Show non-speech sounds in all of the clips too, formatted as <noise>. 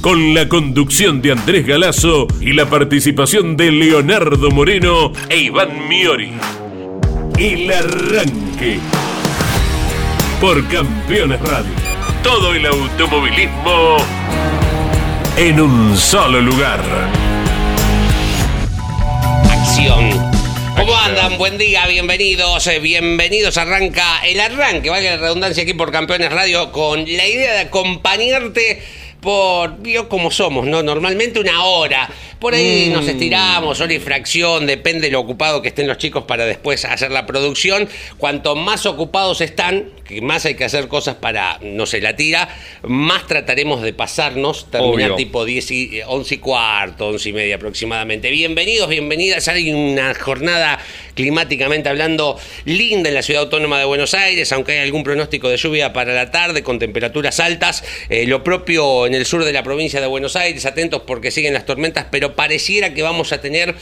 Con la conducción de Andrés Galazo y la participación de Leonardo Moreno e Iván Miori. El Arranque. Por Campeones Radio. Todo el automovilismo en un solo lugar. Acción. ¿Cómo andan? Buen día, bienvenidos, eh, bienvenidos. Arranca el arranque, vale la redundancia aquí por Campeones Radio, con la idea de acompañarte por, yo como somos, ¿no? Normalmente una hora. Por ahí nos estiramos, hora y fracción, depende de lo ocupado que estén los chicos para después hacer la producción. Cuanto más ocupados están, que más hay que hacer cosas para, no sé, la tira, más trataremos de pasarnos, terminar Obvio. tipo 10 y, 11 y cuarto, 11 y media aproximadamente. Bienvenidos, bienvenidas. Hay una jornada climáticamente hablando linda en la ciudad autónoma de Buenos Aires, aunque hay algún pronóstico de lluvia para la tarde con temperaturas altas. Eh, lo propio en el sur de la provincia de Buenos Aires, atentos porque siguen las tormentas, pero pareciera que vamos a tener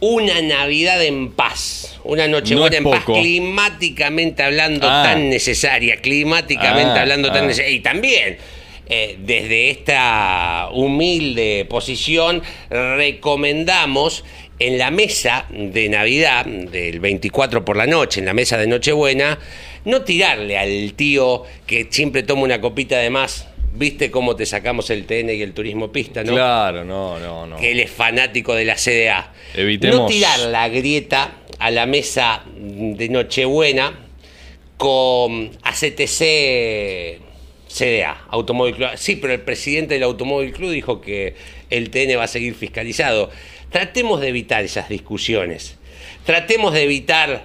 una Navidad en paz, una Nochebuena No en paz, climáticamente hablando Ah. tan necesaria, climáticamente Ah, hablando tan ah. necesaria. Y también, eh, desde esta humilde posición, recomendamos en la mesa de Navidad, del 24 por la noche, en la mesa de Nochebuena, no tirarle al tío que siempre toma una copita de más. ¿Viste cómo te sacamos el TN y el turismo pista, no? Claro, no, no, no. que él es fanático de la CDA. Evitemos- No tirar la grieta a la mesa de Nochebuena con ACTC CDA, Automóvil Club. Sí, pero el presidente del Automóvil Club dijo que el TN va a seguir fiscalizado. Tratemos de evitar esas discusiones. Tratemos de evitar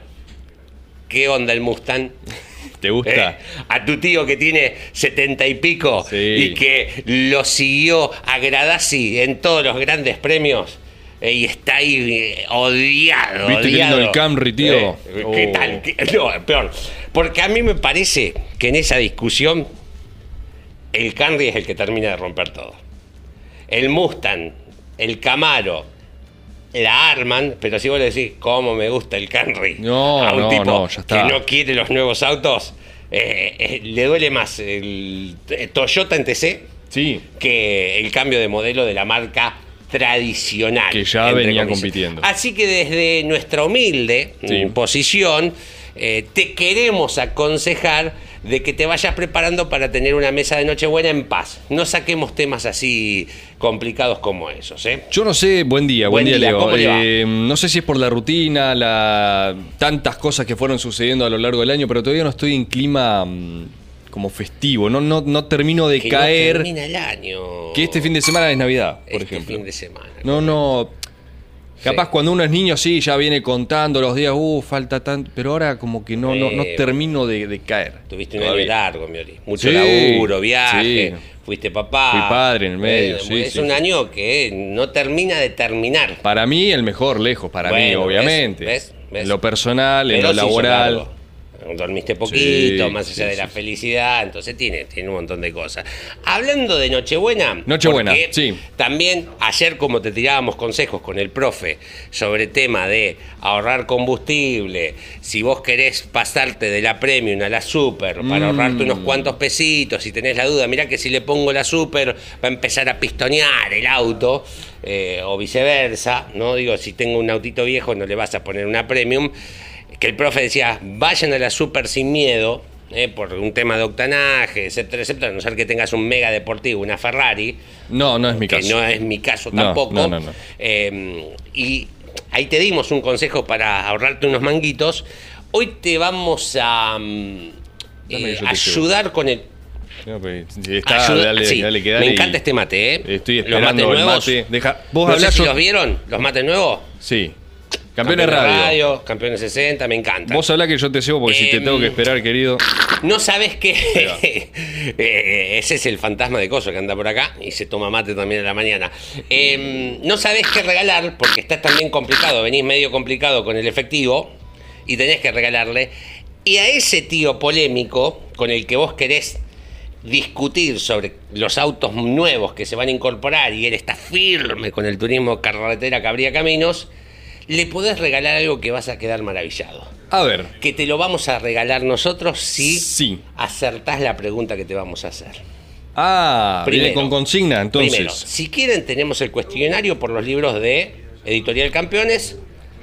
qué onda el Mustang. ¿Te gusta? Eh, a tu tío que tiene setenta y pico Sí. y que lo siguió a Gradasi en todos los grandes premios eh, y está ahí eh, odiado. ¿Viste qué odiado. lindo el Camry, tío? Eh, ¿Qué Oh. tal? ¿Qué- No, peor. Porque a mí me parece que en esa discusión el Camry es el que termina de romper todo. El Mustang, el Camaro, la arman, pero si vos le decís, ¿cómo me gusta el Camry? No, a un no, tipo no, ya está. que no quiere los nuevos autos, eh, eh, le duele más el eh, Toyota en TC Sí. que el cambio de modelo de la marca tradicional. Que ya venía comillas. compitiendo. Así que desde nuestra humilde Sí. posición, eh, te queremos aconsejar de que te vayas preparando para tener una mesa de Nochebuena en paz. No saquemos temas así complicados como esos, ¿eh? Yo no sé, buen día, buen, Buen día, Leo. Eh, no sé si es por la rutina, la tantas cosas que fueron sucediendo a lo largo del año, pero todavía no estoy en clima mm, como festivo. No, no, no termino de Que no caer. termina el año. que este fin de semana es Navidad, por Este ejemplo. fin de semana. No, no. Capaz cuando uno es niño, sí, ya viene contando los días, uh, falta tanto. Pero ahora como que no, no, no termino de, de caer. Tuviste un año largo, Miori. Mucho Sí, laburo, viaje, sí. fuiste papá. Fui padre en el medio, Eh, sí, Es un año que no termina de terminar. Para mí, el mejor, lejos, para mí, obviamente. ¿ves? ¿Ves? En lo personal, en lo laboral. Dormiste poquito, Sí, más allá sí, de la sí. felicidad, entonces tiene, tiene un montón de cosas. Hablando de Nochebuena, Nochebuena, sí. También ayer como te tirábamos consejos con el profe sobre tema de ahorrar combustible, si vos querés pasarte de la Premium a la Super para Mm. ahorrarte unos cuantos pesitos, si tenés la duda, mirá que si le pongo la Super va a empezar a pistonear el auto eh, o viceversa, ¿no? Digo, si tengo un autito viejo no le vas a poner una Premium que el profe decía, vayan a la super sin miedo, eh, por un tema de octanaje, etcétera, etcétera, a no ser que tengas un mega deportivo, una Ferrari, No, no es mi que caso. no es mi caso No, tampoco. no, no, no. Eh, y ahí te dimos un consejo para ahorrarte unos manguitos. Hoy te vamos a mm, eh, ayudar con el... No, pues, si está, ayuda- dale, sí, dale, que me encanta este mate, ¿eh? Estoy Los esperando mates el nuevos. mate. Deja, vos no sé si los vieron, los mates nuevos. Sí. Campeones Radio. Campeones 60, me encanta. Vos hablá que yo te cebo porque si te Em, tengo que esperar, querido. No sabes que va. <laughs> Eh, ese es el fantasma de Coso que anda por acá y se toma mate también a la mañana. Eh, no sabes qué regalar porque estás también complicado, venís medio complicado con el efectivo y tenés que regalarle. Y a ese tío polémico con el que vos querés discutir sobre los autos nuevos que se van a incorporar y él está firme con el turismo carretera Cabría Caminos, le podés regalar algo que vas a quedar maravillado A ver. que te lo vamos a regalar nosotros si Sí. acertás la pregunta que te vamos a hacer. Ah, viene Primero. con consigna, entonces. Primero, si quieren tenemos el cuestionario por los libros de Editorial Campeones,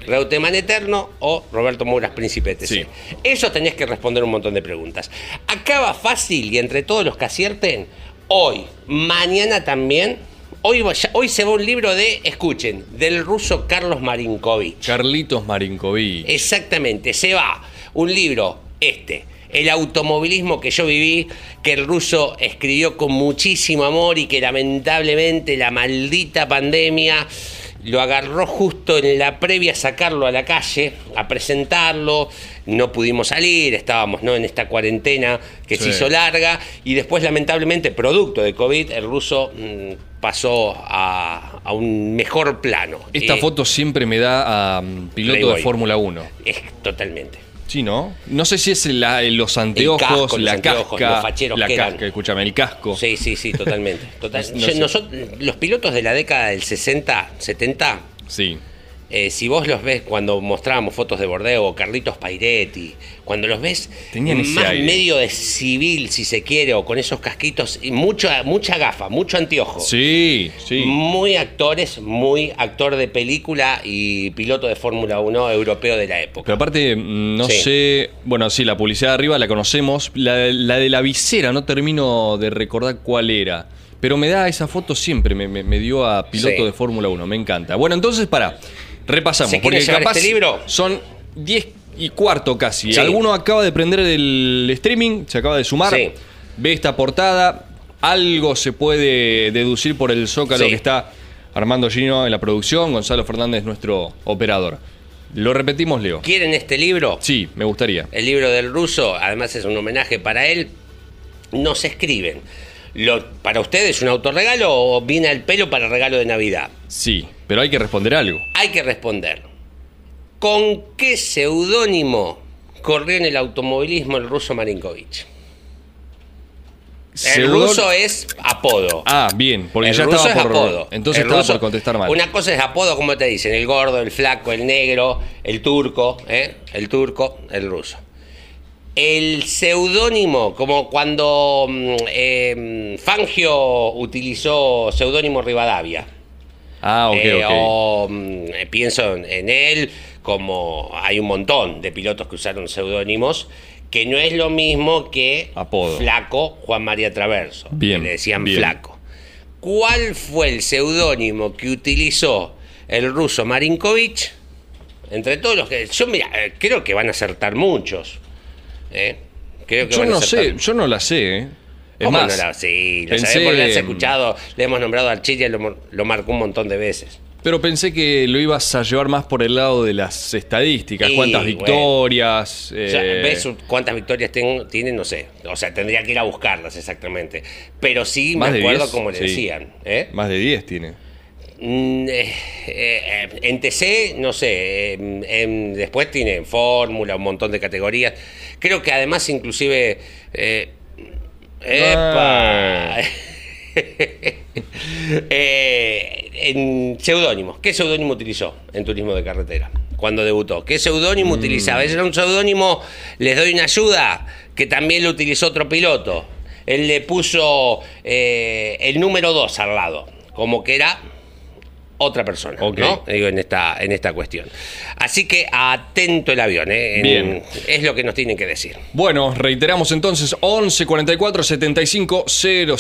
Reuteman Eterno o Roberto Muras Príncipe TC. Sí. Eso tenés que responder un montón de preguntas. Acá va fácil y entre todos los que acierten, hoy, mañana también, hoy, se va un libro de, escuchen, del ruso Carlos Marinkovic. Carlitos Marinkovic. Exactamente, se va un libro, este, El automovilismo que yo viví, que el ruso escribió con muchísimo amor y que lamentablemente la maldita pandemia lo agarró justo en la previa a sacarlo a la calle, a presentarlo, no pudimos salir, estábamos ¿no? en esta cuarentena que se hizo larga y después lamentablemente producto de COVID el ruso mm, pasó a, a un mejor plano. Esta Eh, foto siempre me da a mm, piloto Playboy. de Fórmula 1. Es totalmente. Sí, ¿no? No sé si es la- los anteojos, casco, los la anteojos, casca. los facheros la que eran. casca, escúchame, el casco. Sí, sí, sí, totalmente. <laughs> Total- No Yo- nosotros- los pilotos de la década del 60, 70, Sí. Eh, si vos los ves cuando mostrábamos fotos de Bordeo o Carlitos Pairetti, cuando los ves Tenían más aire. medio de civil, si se quiere, o con esos casquitos, y mucha, mucha gafa, mucho anteojo. Sí, sí. Muy actores, muy actor de película y piloto de Fórmula 1 europeo de la época. Pero aparte, mm, no Sí. sé. Bueno, sí, la publicidad de arriba la conocemos. La, la de la visera, no termino de recordar cuál era. Pero me da esa foto siempre, me, me- me dio a piloto Sí. de Fórmula 1, me encanta. Bueno, entonces, para, repasamos. ¿Se porque capaz este libro? son 10 y cuarto casi. Sí. Alguno acaba de prender el streaming, se acaba de sumar, Sí. ve esta portada, algo se puede deducir por el zócalo Sí. que está Armando Gino en la producción, Gonzalo Fernández, nuestro operador. Lo repetimos, Leo. ¿Quieren este libro? Sí, me gustaría. El libro del ruso, además es un homenaje para él. Nos escriben. Lo, ¿Para ustedes un autorregalo o viene al pelo para regalo de Navidad? Sí, pero hay que responder algo. Hay que responder. ¿Con qué seudónimo corrió en el automovilismo el ruso Marinkovic? El ruso es apodo. Ah, bien, porque el ya ruso estaba es por apodo. entonces El estaba ruso- por contestar mal. Una cosa es apodo, como te dicen, el gordo, el flaco, el negro, el turco, ¿eh? el turco, el ruso. El seudónimo, como cuando mm, eh, Fangio utilizó seudónimo Rivadavia. Ah, ok, Eh. O mm, eh, pienso en- él como hay un montón de pilotos que usaron seudónimos, que no es lo mismo que Apodo. Flaco Juan María Traverso, Bien, que le decían bien. Flaco. ¿Cuál fue el seudónimo que utilizó el ruso Marinkovic? Entre todos los que... Yo, mira, eh, creo que van a acertar muchos. ¿Eh? Creo que Yo no sé, yo no la sé, ¿eh. Es ¿Cómo más, no la- sí, la pensé- porque la has escuchado, le hemos nombrado al Chile, lo, lo marcó un montón de veces. pero pensé que lo ibas a llevar más por el lado de las estadísticas, cuántas bueno. victorias. O sea, eh, ¿Ves cuántas victorias tengo- tiene? No sé. O sea, tendría que ir a buscarlas exactamente. Pero sí me acuerdo 10, como le sí. decían. ¿eh? Más de 10 tiene. Mm, eh, eh, en TC, no sé. en- en- después tiene en Fórmula, un montón de categorías. Creo que además, inclusive. eh, ¡Epa! <laughs> Eh, en seudónimos. ¿Qué seudónimo utilizó en turismo de carretera? Cuando debutó. ¿Qué seudónimo Mm. utilizaba? Ese era un seudónimo, les doy una ayuda, que también lo utilizó otro piloto. Él le puso el número 2 al lado, como que era otra persona. ¿no? Digo, en esta, en esta cuestión. Así que atento el avión, ¿eh? En- Bien. Es lo que nos tienen que decir. Bueno, reiteramos entonces 11 44 75 000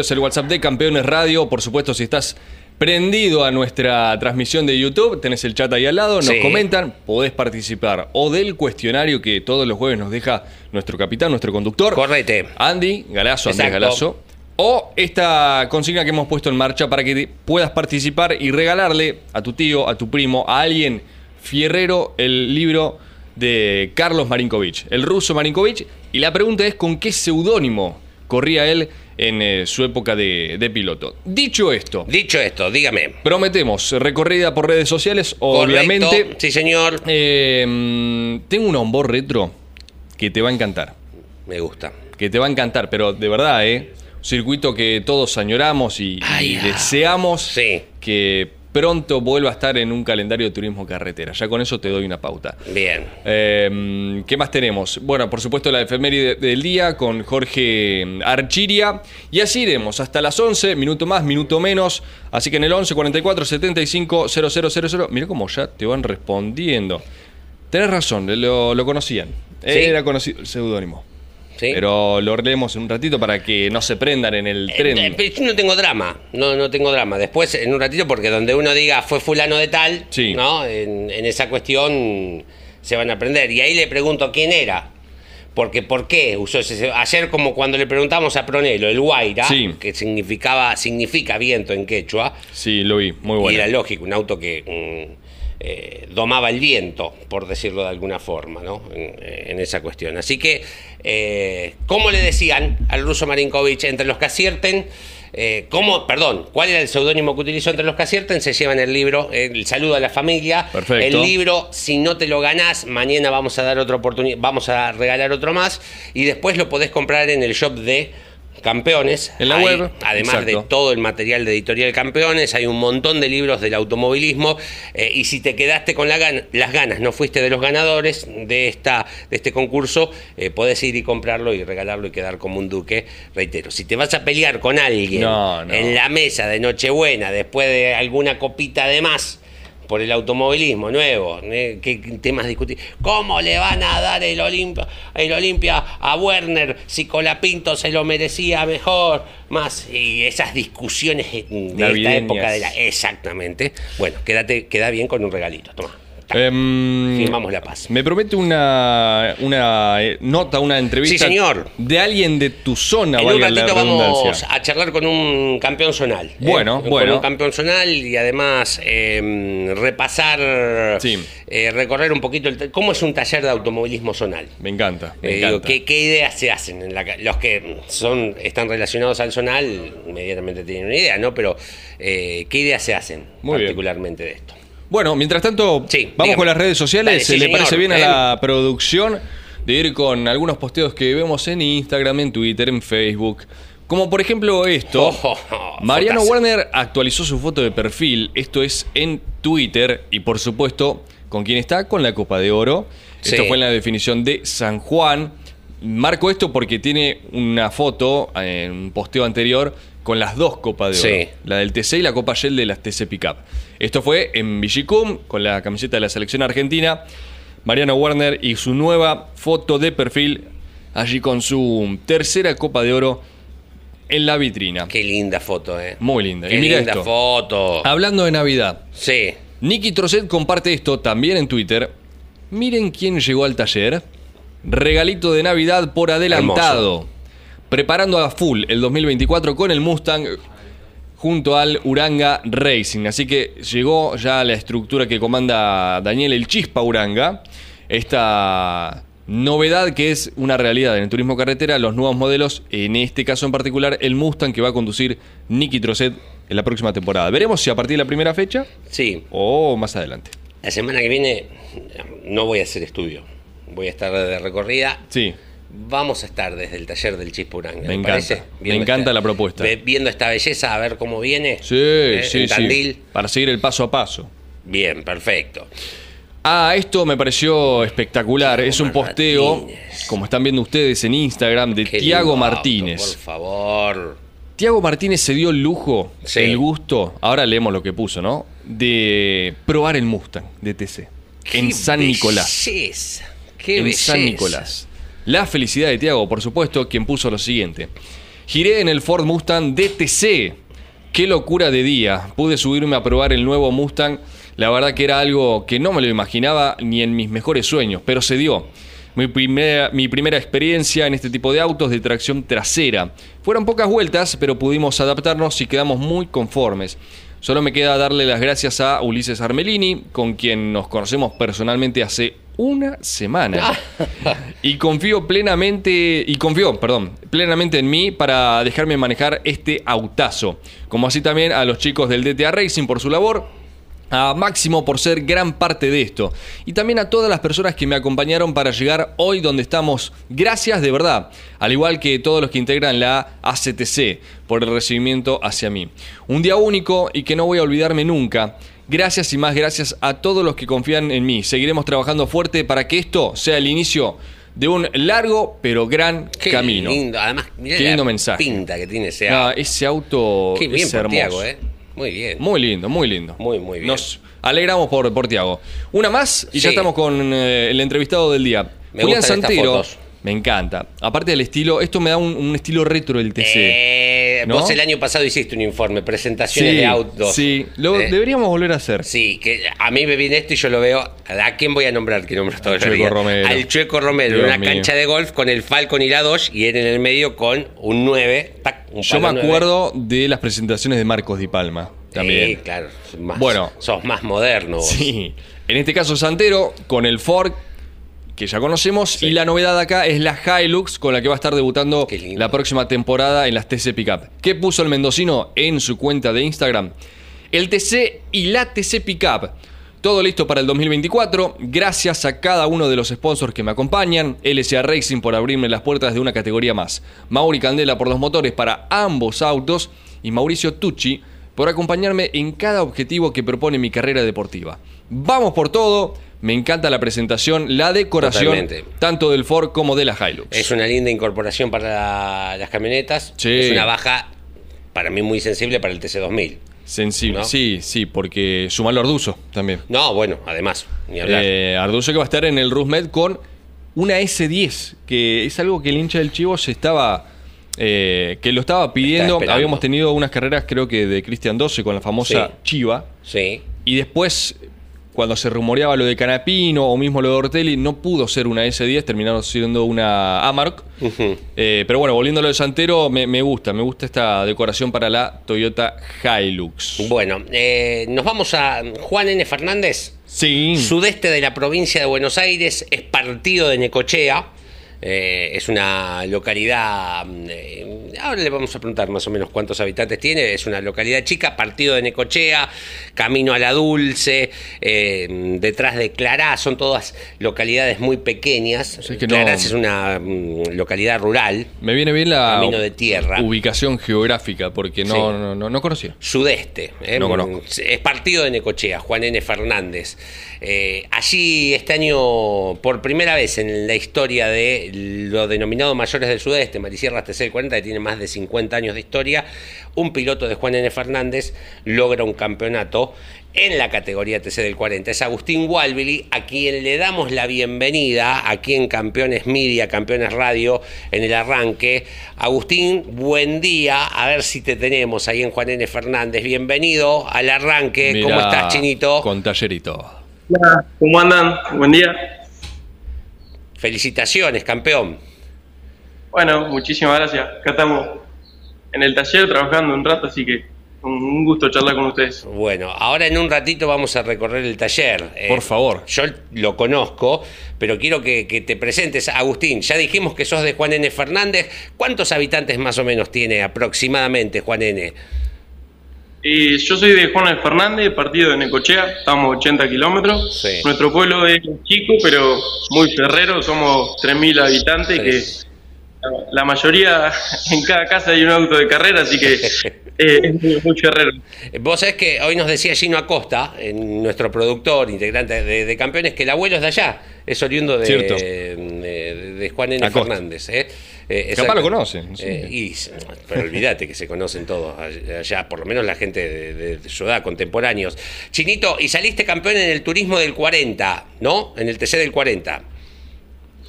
es el WhatsApp de Campeones Radio. Por supuesto, si estás prendido a nuestra transmisión de YouTube, tenés el chat ahí al lado, nos Sí. comentan, podés participar o del cuestionario que todos los jueves nos deja nuestro capitán, nuestro conductor. Correte. Andy Galazo, Andrés. Galazo. O esta consigna que hemos puesto en marcha para que puedas participar y regalarle a tu tío, a tu primo, a alguien Fierrero el libro de Carlos Marinkovic, el ruso Marinkovic, y la pregunta es con qué seudónimo corría él en eh, su época de, de piloto. Dicho esto, Dicho esto, dígame. prometemos recorrida por redes sociales, Correcto. obviamente. Sí, señor. Eh, mm, tengo un onboard retro que te va a encantar. Me gusta. Que te va a encantar, pero de verdad, ¿eh? Circuito que todos añoramos y, Ay, ah. deseamos Sí. que pronto vuelva a estar en un calendario de turismo carretera. Ya con eso te doy una pauta. Bien. Eh, ¿Qué más tenemos? Bueno, por supuesto la efeméride del día con Jorge Archiria. Y así iremos hasta las 11, minuto más, minuto menos. Así que en el 11 44 75 0000. Mira cómo ya te van respondiendo. Tenés razón, lo, lo conocían. Sí. Era conocido el seudónimo. Sí. Pero lo leemos en un ratito para que no se prendan en el Eh, tren. eh, yo no tengo drama, no, no tengo drama. Después, en un ratito, porque donde uno diga fue fulano de tal, Sí. ¿no? En, en esa cuestión se van a aprender. Y ahí le pregunto quién era. Porque, ¿por qué usó ese? Ayer, como cuando le preguntamos a Pronelo, el Guaira, Sí. que significaba, significa viento en quechua, Sí, lo vi, muy y bueno. era lógico, un auto que mm, eh, domaba el viento, por decirlo de alguna forma, ¿no? En, en esa cuestión. Así que, eh, ¿cómo le decían al ruso Marinkovic entre los que acierten? Eh, ¿Cómo, perdón, cuál era el seudónimo que utilizó entre los que acierten? Se llevan el libro, eh, el saludo a la familia. Perfecto. El libro, si no te lo ganás, mañana vamos a dar otra oportunidad, vamos a regalar otro más. Y después lo podés comprar en el shop de Campeones. En la Ahí, web, Además de todo el material de Editorial Campeones, hay un montón de libros del automovilismo. eh, y si te quedaste con la gan- las ganas, no fuiste de los ganadores de, esta, de este concurso, eh, podés ir y comprarlo y regalarlo y quedar como un duque. Reitero, si te vas a pelear con alguien No, no. en la mesa de Nochebuena, después de alguna copita de más, por el automovilismo nuevo, ¿eh? ¿qué temas discutir? ¿Cómo le van a dar el Olimpia, el Olimpia a Werner si Colapinto se lo merecía mejor? Más, y esas discusiones de esta época de la. Exactamente. Bueno, quédate, queda bien con un regalito. Toma. Em, Firmamos la paz. Me promete una, una eh, nota, una entrevista Sí, señor. de alguien de tu zona, En un ratito vamos a charlar con un campeón zonal. ¿eh? Bueno, Con bueno. un campeón zonal y además eh, repasar, Sí. eh, recorrer un poquito el, cómo es un taller de automovilismo zonal. Me encanta, me digo, encanta. ¿qué, qué ideas se hacen? En la ca- los que son están relacionados al zonal inmediatamente tienen una idea, ¿no? Pero ¿qué ideas se hacen Muy bien. particularmente de esto? Bueno, mientras tanto, Sí, vamos dígame. con las redes sociales. Dale, sí, ¿Le señor. parece bien a Eh. la producción de ir con algunos posteos que vemos en Instagram, en Twitter, en Facebook? Como por ejemplo esto. Oh, <laughs> Mariano fotazo. Werner actualizó su foto de perfil. Esto es en Twitter. Y por supuesto, ¿con quién está? Con la Copa de Oro. Esto fue en la definición de San Juan. Marco esto porque tiene una foto eh, en un posteo anterior con las dos Copas de Oro. Sí. La del TC y la Copa Shell de las TC Pickup. Esto fue en Villicum con la camiseta de la selección argentina. Mariano Werner y su nueva foto de perfil allí con su tercera Copa de Oro en la vitrina. Qué linda foto, ¿eh? Muy linda. Qué y mira linda esto. foto. Hablando de Navidad, Sí. Nicky Trocet comparte esto también en Twitter. Miren quién llegó al taller. Regalito de Navidad por adelantado. Preparando a full el 2024 con el Mustang junto al Uranga Racing. Así que llegó ya la estructura que comanda Daniel El Chispa Uranga. Esta novedad que es una realidad en el turismo carretera, los nuevos modelos, en este caso en particular el Mustang que va a conducir Nicky Trocet en la próxima temporada. Veremos si a partir de la primera fecha Sí. o más adelante. La semana que viene no voy a hacer estudio. Voy a estar de recorrida. Sí, Vamos a estar desde el taller del Chispo Uranga. Me ¿le encanta. parece? Me encanta la propuesta. Viendo esta belleza, a ver cómo viene. sí, ¿eh? sí, sí. Para seguir el paso a paso. Bien, perfecto. Ah, esto me pareció espectacular. Tiago es un posteo, Martínez. como están viendo ustedes en Instagram, de Tiago auto, Martínez. por favor. Tiago Martínez se dio el lujo, Sí. el gusto, ahora leemos lo que puso, ¿no? De probar el Mustang de TC. En San Nicolás. Qué en belleza. San Nicolás. La felicidad de Tiago, por supuesto, quien puso lo siguiente. Giré en el Ford Mustang DTC. Qué locura de día. Pude subirme a probar el nuevo Mustang. La verdad que era algo que no me lo imaginaba ni en mis mejores sueños, pero se dio. Mi primera, experiencia en este tipo de autos de tracción trasera. Fueron pocas vueltas, pero pudimos adaptarnos y quedamos muy conformes. Solo me queda darle las gracias a Ulises Armelini, con quien nos conocemos personalmente hace una semana. <laughs> y confío plenamente, y confío, perdón, plenamente en mí para dejarme manejar este autazo. Como así también a los chicos del DTA Racing por su labor a Máximo por ser gran parte de esto y también a todas las personas que me acompañaron para llegar hoy donde estamos. Gracias de verdad, al igual que todos los que integran la ACTC por el recibimiento hacia mí. Un día único y que no voy a olvidarme nunca. Gracias y más gracias a todos los que confían en mí. Seguiremos trabajando fuerte para que esto sea el inicio de un largo pero gran Qué camino. lindo, además, mirá Qué la lindo mensaje. pinta que tiene ese Ah, auto. ese auto Qué bien es por hermoso. Tiago, ¿eh? Muy bien. Muy lindo, muy lindo. Muy, muy bien. Nos alegramos por, por Tiago. Una más y ya estamos con eh, el entrevistado del día. Me Julián gustan estas Santero. fotos. Me encanta. Aparte del estilo, esto me da un, un estilo retro del TC. Eh, ¿No? Vos el año pasado hiciste un informe, presentaciones de autos. sí. Lo Eh, deberíamos volver a hacer. Sí, que a mí me viene esto y yo lo veo. ¿A quién voy a nombrar? Que nombro todos los Chueco? Romero. Al Chueco Romero, en una mío. cancha de golf con el Falcon y la Dodge y él en el medio con un 9. tac, un Yo me acuerdo de las presentaciones de Marcos Di Palma. También. Sí, claro. Más, Bueno. Sos más moderno. vos. Sí. En este caso Santero con el Ford que ya conocemos y la novedad acá es la Hilux con la que va a estar debutando la próxima temporada en las TC Pickup. ¿Qué puso el mendocino en su cuenta de Instagram? El TC y la TC Pickup. Todo listo para el 2024. Gracias a cada uno de los sponsors que me acompañan. LSA Racing por abrirme las puertas de una categoría más. Mauri Candela por los motores para ambos autos. Y Mauricio Tucci por acompañarme en cada objetivo que propone mi carrera deportiva. Vamos por todo. Me encanta la presentación, la decoración, Totalmente. tanto del Ford como de la Hilux. Es una linda incorporación para las camionetas. Sí. Es una baja, para mí, muy sensible para el TC2000. Sensible. ¿No? Sí, sí, porque sumalo a Arduzo también. No, bueno, además, ni hablar. Eh, Arduzo que va a estar en el Rusmed con una S10, que es algo que el hincha del Chivo se estaba. eh, que lo estaba pidiendo. esperando. Habíamos tenido unas carreras, creo que de Cristian 12 con la famosa Sí. Chiva. sí. Y después, cuando se rumoreaba lo de Canapino o mismo lo de Ortelli, no pudo ser una S10, terminaron siendo una Amarok. Eh, pero bueno, volviendo a lo de Santero, me, me gusta, me gusta esta decoración para la Toyota Hilux. Bueno, eh, nos vamos a Juan N. Fernández. Sí. Sudeste de la provincia de Buenos Aires es partido de Necochea. Eh, es una localidad. mm, eh, ahora le vamos a preguntar más o menos cuántos habitantes tiene. Es una localidad chica, partido de Necochea, camino a la Dulce, eh, detrás de Clará. Son todas localidades muy pequeñas. Es que no- Clará es una mm, localidad rural. Me viene bien la Camino de tierra. ubicación geográfica, porque no, Sí. no, no, no conocía. Sudeste. No conozco. Es partido de Necochea, Juan N. Fernández. Allí este año, por primera vez en la historia de lo denominado Mayores del Sudeste, Marisierra TC del 40, que tiene más de 50 años de historia, un piloto de Juan N. Fernández logra un campeonato en la categoría TC del 40. Es Agustín Walvili, a quien le damos la bienvenida aquí en Campeones Media, Campeones Radio, en el arranque. Agustín, buen día. A ver si te tenemos ahí en Juan N. Fernández. Bienvenido al arranque. ¿Cómo estás, Chinito? Con tallerito. Hola, ¿cómo andan? Buen día. Felicitaciones, campeón. Bueno, muchísimas gracias. Acá estamos en el taller trabajando un rato, así que un gusto charlar con ustedes. Bueno, ahora en un ratito vamos a recorrer el taller. Eh, Por favor. Yo lo conozco, pero quiero que, que te presentes. Agustín, ya dijimos que sos de Juan N. Fernández. ¿Cuántos habitantes más o menos tiene aproximadamente Juan N.? Eh, yo soy de Juan Fernández, partido de Necochea, estamos 80 kilómetros. Sí. Nuestro pueblo es chico, pero muy ferrero, somos 3.000 habitantes, que la- la mayoría <laughs> en cada casa hay un auto de carrera, así que <laughs> eh, es muy, muy ferrero. Vos sabés que hoy nos decía Gino Acosta, en nuestro productor, integrante de, de campeones, que el abuelo es de allá, es oriundo de, de- de Juan N. Acosta. Fernández. ¿eh? Eh, Capaz lo conocen. Eh, y- pero olvídate que se conocen todos allá, por lo menos la gente de, de- de su edad, contemporáneos. Chinito, y saliste campeón en el turismo del 40, ¿no? En el TC del 40.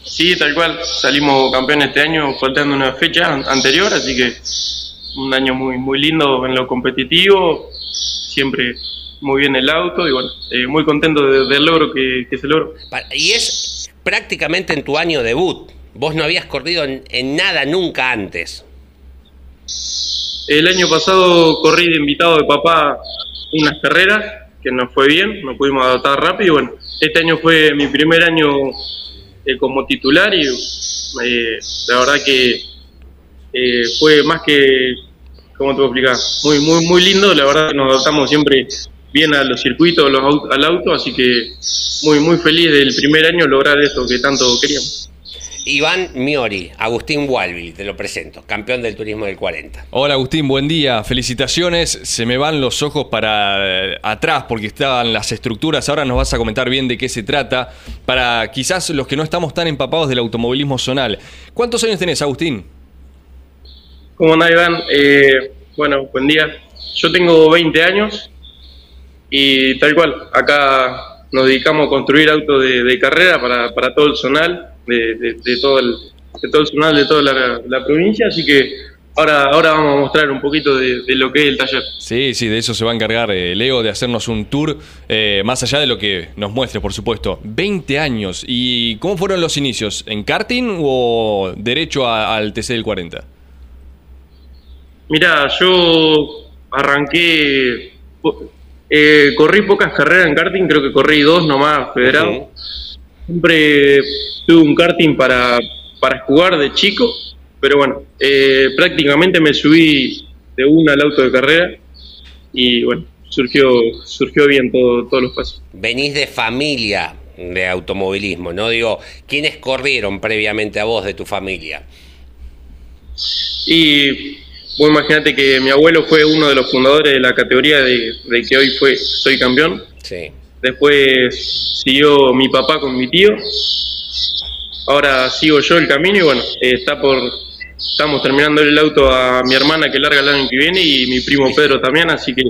Sí, tal cual. Salimos campeones este año, faltando una fecha an- anterior, así que un año muy muy lindo en lo competitivo, siempre muy bien el auto y bueno, eh, muy contento de- del logro que, que se logró. Y es prácticamente en tu año debut. Vos no habías corrido en, nada nunca antes. El año pasado corrí de invitado de papá unas carreras que nos fue bien, nos pudimos adaptar rápido bueno, este año fue mi primer año eh, como titular y eh, la verdad que eh, fue más que, ¿cómo te puedo explicar? Muy, muy, muy lindo, la verdad que nos adaptamos siempre bien a los circuitos, al auto, así que muy, muy feliz del primer año lograr esto que tanto queríamos. Iván Miori, Agustín Walvili, te lo presento, campeón del turismo del 40. Hola Agustín, buen día, felicitaciones. Se me van los ojos para eh, atrás porque estaban las estructuras. Ahora nos vas a comentar bien de qué se trata. Para quizás los que no estamos tan empapados del automovilismo zonal. ¿Cuántos años tenés, Agustín? ¿Cómo andás, Iván? Eh, bueno, buen día. Yo tengo 20 años y tal cual, acá nos dedicamos a construir autos de, carrera para, para todo el zonal de, todo el, de todo el zonal de toda la, provincia, así que ahora, ahora vamos a mostrar un poquito de, lo que es el taller. Sí, sí, de eso se va a encargar eh, Leo, de hacernos un tour, eh, más allá de lo que nos muestre, por supuesto. 20 años, ¿y cómo fueron los inicios? ¿En karting o derecho al TC del 40? Mira, yo arranqué, eh, corrí pocas carreras en karting, creo que corrí dos nomás federado. Siempre tuve un karting para, para jugar de chico, pero bueno, eh, prácticamente me subí de una al auto de carrera y bueno, surgió, surgió bien todo, todos los pasos. Venís de familia de automovilismo, ¿no? Digo, ¿quiénes corrieron previamente a vos de tu familia? Y vos imagínate que mi abuelo fue uno de los fundadores de la categoría de, de que hoy fue soy campeón. Sí. Después siguió mi papá con mi tío ahora sigo yo el camino y bueno, eh, está por estamos terminando el auto a mi hermana que larga el año que viene y mi primo Pedro también, así que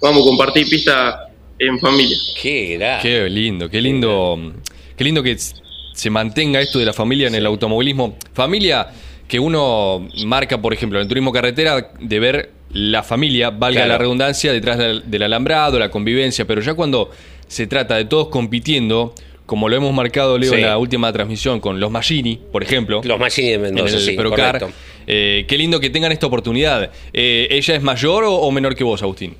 vamos a compartir pista en familia. Qué, qué lindo, qué lindo, qué lindo que se mantenga esto de la familia en el automovilismo. Familia que uno marca, por ejemplo, en el turismo carretera, de ver la familia, valga la redundancia, detrás del alambrado, la convivencia, pero ya cuando se trata de todos compitiendo, como lo hemos marcado, Leo, en la última transmisión con los Magini, por ejemplo. Los Magini de Mendoza, sí, eh, qué lindo que tengan esta oportunidad. Eh, ¿Ella es mayor o, menor que vos, Agustín?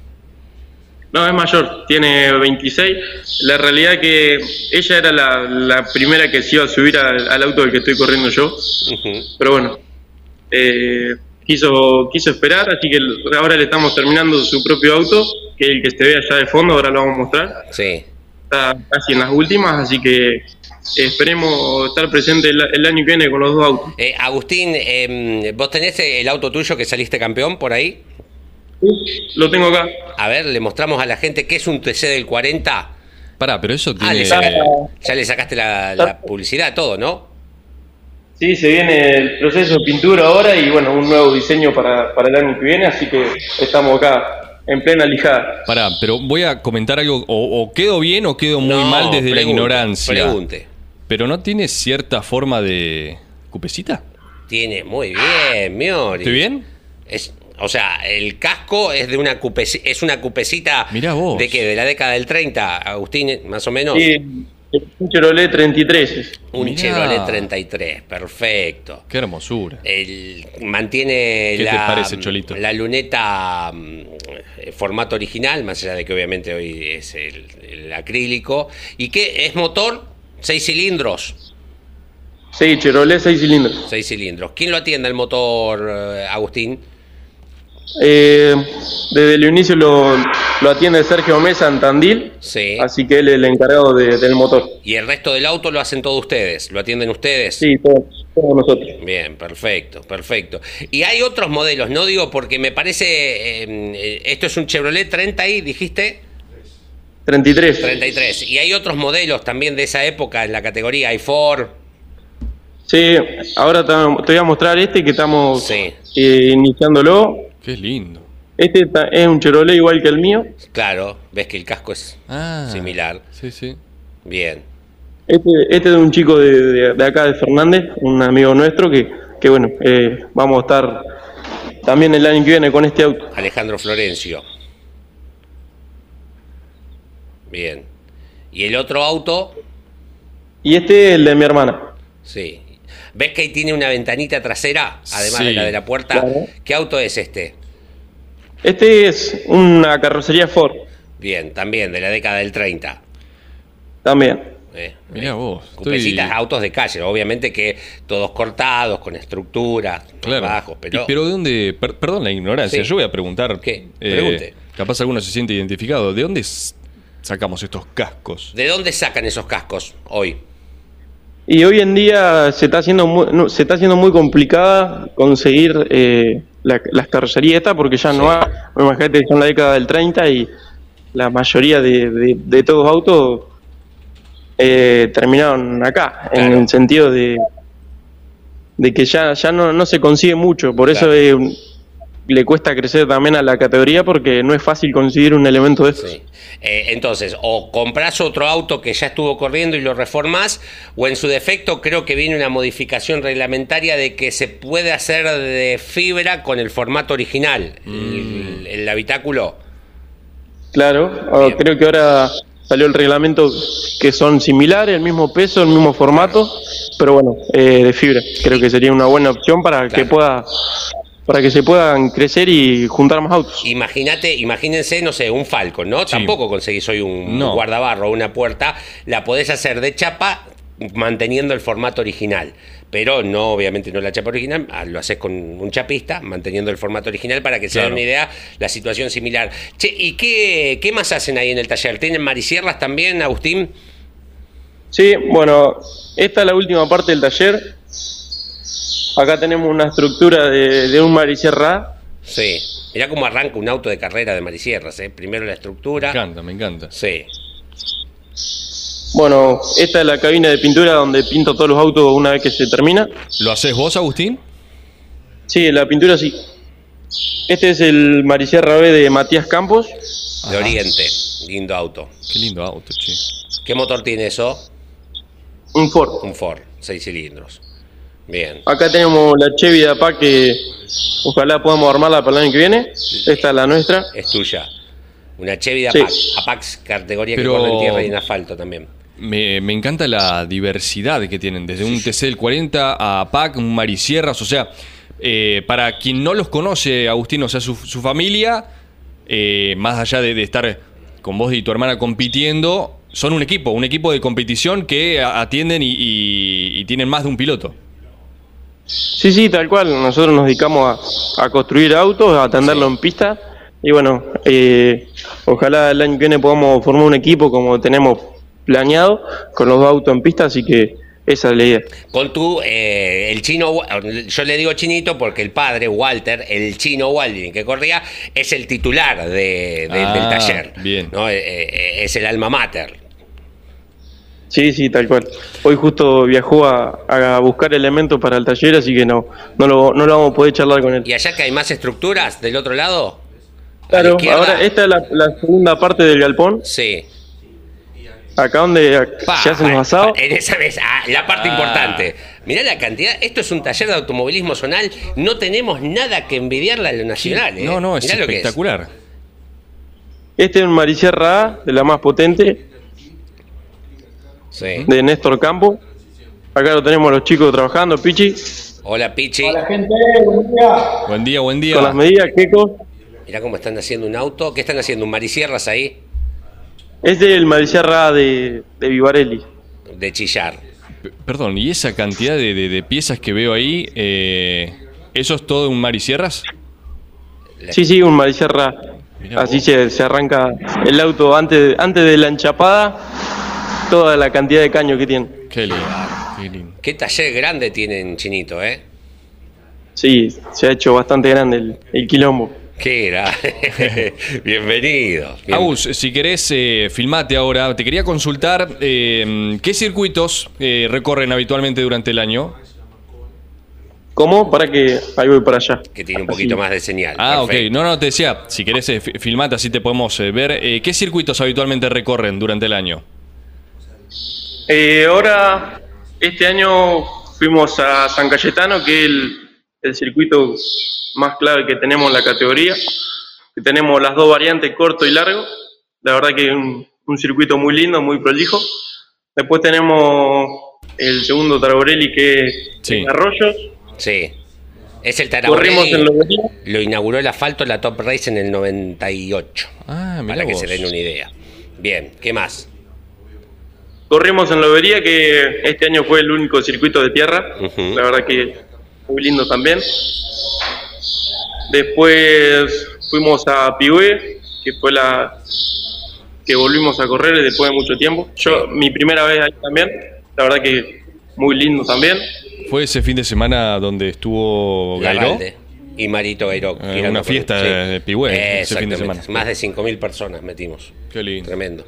No, es mayor, tiene 26. La realidad es que ella era la, primera que se iba a subir al, auto del que estoy corriendo yo. Pero bueno, eh, quiso, quiso esperar, así que ahora le estamos terminando su propio auto, que es el que se ve allá de fondo, ahora lo vamos a mostrar. Sí está casi en las últimas, así que esperemos estar presente el, año que viene con los dos autos. Eh, Agustín, em, ¿vos tenés el auto tuyo que saliste campeón por ahí? lo tengo acá. A ver, le mostramos a la gente qué es un TC del 40. Pará, pero eso ah, tiene... ya le sacaste la, publicidad, todo, ¿no? Sí, se viene el proceso de pintura ahora y bueno, un nuevo diseño para, para el año que viene, así que estamos acá en plena lijada. Pará, pero voy a comentar algo, o, quedo bien o quedo muy mal desde la ignorancia. Pregunte. Pero no tiene cierta forma de cupecita. Tiene, muy bien, Miori. ¿Estoy bien? Es, o sea, el casco es de una cupecita, es una cupecita vos. de qué, de la década del 30, Agustín, más o menos. Sí, un Chevrolet 33. Un Chevrolet 33, perfecto. Qué hermosura. El, mantiene la, la luneta mm, formato original, más allá de que obviamente hoy es el, acrílico. ¿Y qué es motor? ¿Seis cilindros? Sí, Chevrolet, seis cilindros. Seis cilindros. ¿Quién lo atiende el motor, eh, Agustín? Eh, desde el inicio lo, atiende Sergio Mesa en Tandil, sí. así que él es el encargado del motor. ¿Y el resto del auto lo hacen todos ustedes? ¿Lo atienden ustedes? Sí, todos, nosotros. Bien, perfecto, perfecto. Y hay otros modelos, no digo porque me parece, eh, esto es un Chevrolet 30 y dijiste... 33. 33. Y hay otros modelos también de esa época en la categoría i4. Sí, ahora te voy a mostrar este que estamos eh, iniciándolo Qué lindo. Este es un Chevrolet igual que el mío. Claro, ves que el casco es ah, similar. Sí, sí. Bien. Este, este es de un chico de, acá de Fernández, un amigo nuestro que, que bueno, eh, vamos a estar también el año que viene con este auto. Alejandro Florencio. Bien. ¿Y el otro auto? Y este es el de mi hermana. Sí. ¿Ves que ahí tiene una ventanita trasera, además de la de la puerta? ¿Qué auto es este? Este es una carrocería Ford, Bien, también, de la década del 30. también. Eh, Mirá eh, vos, Cupecitas, estoy- autos de calle, obviamente que todos cortados, con estructura, Claro. bajos, pero... Pero ¿de dónde? per- perdón la ignorancia, Sí. yo voy a preguntar. ¿Qué? eh, capaz alguno se siente identificado. ¿De dónde sacamos estos cascos? ¿De dónde sacan esos cascos hoy? Y hoy en día se está haciendo muy, no, se está haciendo muy complicada conseguir eh, la- las carrocerías estas porque ya no hay, imagínate, son la década del 30 y la mayoría de, de, de todos los autos eh, terminaron acá, en el sentido de, de que ya, ya no, no se consigue mucho, por eso eh, le cuesta crecer también a la categoría porque no es fácil conseguir un elemento de estos. Sí. Eh, entonces, o comprás otro auto que ya estuvo corriendo y lo reformás, o en su defecto creo que viene una modificación reglamentaria de que se puede hacer de fibra con el formato original, el, el habitáculo. Claro, Bien. creo que ahora salió el reglamento que son similares, el mismo peso, el mismo formato, pero bueno, eh, de fibra. Creo que sería una buena opción para que pueda, para que se puedan crecer y juntar más autos. Imagínate, imagínense, no sé, un Falcon, ¿no? Sí. Tampoco conseguís hoy un No. guardabarro o una puerta, la podés hacer de chapa manteniendo el formato original. Pero no, obviamente no la chapa original, ah, lo haces con un chapista, manteniendo el formato original para que se Claro. den una idea, la situación similar. Che, ¿y qué, qué más hacen ahí en el taller? ¿Tienen marisierras también, Agustín? Sí, bueno, esta es la última parte del taller. Acá tenemos una estructura de, de un marisierra. Sí. Mirá cómo arranca un auto de carrera de marisierras, ¿eh? Primero la Me estructura. encanta, me encanta. Sí. Bueno, esta es la cabina de pintura donde pinto todos los autos una vez que se termina. ¿Lo haces vos, Agustín? Sí, la pintura sí. Este es el Marisierra B de Matías Campos. De Ajá. Oriente. Lindo auto. Qué lindo auto, che. ¿Qué motor tiene eso? Un Ford. Un Ford, seis cilindros. Bien. Acá tenemos la Chevy de APAC que ojalá podamos armarla para el año que viene. Esta es la nuestra. Es tuya. Una Chevy de Sí. Apax. Categoría Pero- que corre en tierra y en asfalto también. Me, me encanta la diversidad que tienen, desde un TC del 40 a PAC, un Marisierras, o sea, eh, para quien no los conoce, Agustín, o sea, su, su familia, eh, más allá de, de estar con vos y tu hermana compitiendo, son un equipo, un equipo de competición que atienden y, y- y tienen más de un piloto. Sí, sí, tal cual. Nosotros nos dedicamos a, a construir autos, a atenderlo en pista. Y bueno, eh, ojalá el año que viene podamos formar un equipo como tenemos planeado, con los dos autos en pista, así que esa es la idea. Con tu, eh, el chino, yo le digo chinito porque el padre, Walter, el chino Walding que corría, es el titular de- de- Ah, del taller. bien. ¿no? Eh, eh, es el alma mater. Sí, sí, tal cual. Hoy justo viajó a, a buscar elementos para el taller, así que no, no, lo, no lo vamos a poder charlar con él. ¿Y allá que hay más estructuras del otro lado? ¿A la Claro, ahora esta es la, la segunda parte del galpón, Sí. acá donde Pa, se hacen los asados. En esa vez, ah, la parte Ah. importante. Mirá la cantidad. Esto es un taller de automovilismo zonal. No tenemos nada que envidiarle a lo nacional. ¿eh? No, no, es Mirá lo que espectacular. Este es un Marisierra A, de la más potente, Sí. de Néstor Campo. Acá lo tenemos los chicos trabajando, Pichi, Hola, Pichi. Buen día, buen día. con las medidas, Quecos. Mirá cómo están haciendo un auto. ¿Qué están haciendo? ¿Un marisierras ahí? Este es el Marisierra de, de Vivarelli. De chillar. P- Perdón, ¿y esa cantidad de, de- de piezas que veo ahí, eh, eso es todo un Marisierras? Sí, sí, un Marisierra. Mirá Así se, se arranca el auto antes, antes de la enchapada, toda la cantidad de caño que tiene. Qué lindo, qué lindo. Qué taller grande tienen Chinito, ¿eh? Sí, se ha hecho bastante grande el, el quilombo. Qué era. <laughs> Bienvenido. Bien- Agus, si querés, eh, filmate ahora. Te quería consultar eh, qué circuitos eh, recorren habitualmente durante el año. ¿Cómo? Para que ahí voy para allá. Que tiene un Así. poquito más de señal. Ah, ok. No, no, te decía, si querés, eh, fi- filmate, así te podemos eh, ver. Eh, ¿Qué circuitos habitualmente recorren durante el año? Eh, ahora, este año fuimos a San Cayetano, que es el, el circuito más clave que tenemos en la categoría. Que tenemos las dos variantes, corto y largo. La verdad que es un, un circuito muy lindo, muy prolijo. Después tenemos el segundo Traborelli, que es Sí. en Arroyos. Sí. Es el Corrimos en Taraborelli. Lo inauguró el asfalto la Top Race en el 98. Ah, para que se den una idea. Bien, ¿qué más? Corrimos en Lobería, que este año fue el único circuito de tierra. La verdad que muy lindo también. Después fuimos a Pigüé, que fue la que volvimos a correr después de mucho tiempo. Yo, mi primera vez ahí también. La verdad que muy lindo también. Fue ese fin de semana donde estuvo Gairó. Y Marito Gairó. Eh, una por- fiesta de Pigüé, ese fin de Exactamente. semana. Más de 5.000 personas metimos. Qué lindo. Tremendo.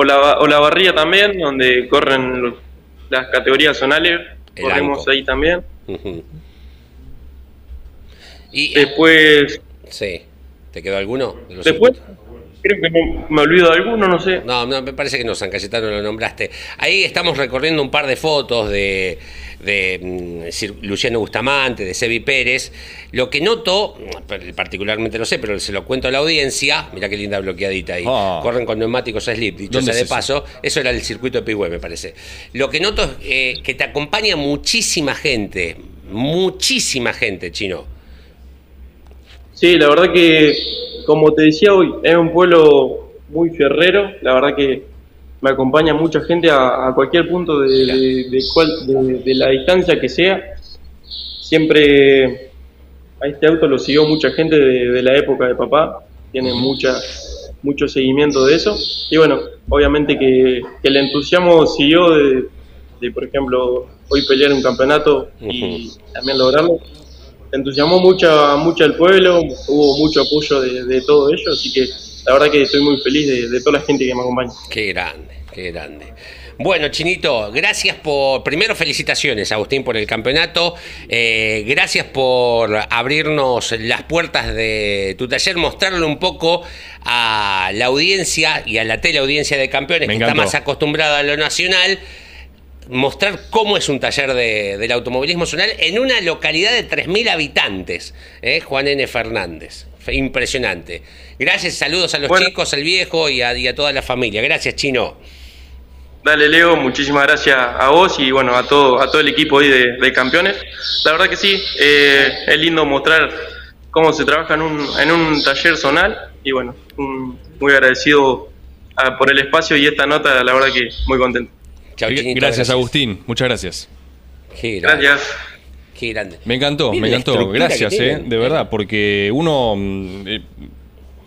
O la Barría también, donde corren los- las categorías zonales. El ANCO. ahí también. Y, Después, sí. ¿Te quedó alguno? de los después circuitos? Creo que me, me olvido de alguno, no sé. No, no, me parece que no, San Cayetano lo nombraste. Ahí estamos recorriendo un par de fotos de, de mm, Luciano Bustamante, de Sebi Pérez. Lo que noto, particularmente no sé, pero se lo cuento a la audiencia, mirá qué linda bloqueadita ahí. Ah. Corren con neumáticos slip, dicho ¿Dónde sea de es eso? paso. Eso era el circuito de Pigüe, me parece. Lo que noto es eh, que te acompaña muchísima gente, muchísima gente, chino. Sí, la verdad que, como te decía hoy, es un pueblo muy ferrero. La verdad que me acompaña mucha gente a, a cualquier punto de, de- de cual- de- la distancia que sea. Siempre a este auto lo siguió mucha gente de, la época de papá. Tiene mucha, mucho seguimiento de eso. Y bueno, obviamente que, que el entusiasmo siguió de, de, por ejemplo, hoy pelear un campeonato y también lograrlo entusiasmó mucho, mucho al pueblo, hubo mucho apoyo de, de todo ello, así que la verdad que estoy muy feliz de, de toda la gente que me acompaña. Qué grande, qué grande. Bueno, Chinito, gracias por. Primero, felicitaciones, Agustín, por el campeonato. Eh, gracias por abrirnos las puertas de tu taller, mostrarle un poco a la audiencia y a la teleaudiencia de campeones Me que está más acostumbrada a lo nacional. Mostrar cómo es un taller de- del automovilismo zonal en una localidad de 3.000 habitantes, ¿eh? Juan N. Fernández. Impresionante. Gracias, saludos a los Bueno. chicos, al viejo y a, y a toda la familia. Gracias, Chino. Dale Leo, muchísimas gracias a vos y bueno, a todo, a todo el equipo ahí de, de campeones. La verdad que sí, eh, es lindo mostrar cómo se trabaja en un, en un taller zonal y bueno, un- muy agradecido ah, por el espacio y esta nota, la verdad que muy contento. Chau, Chinito, gracias, Agustín. Muchas gracias. Qué grande, Gracias. qué grande. Me encantó, me encantó. Gracias, eh, de verdad, porque uno, mm, eh,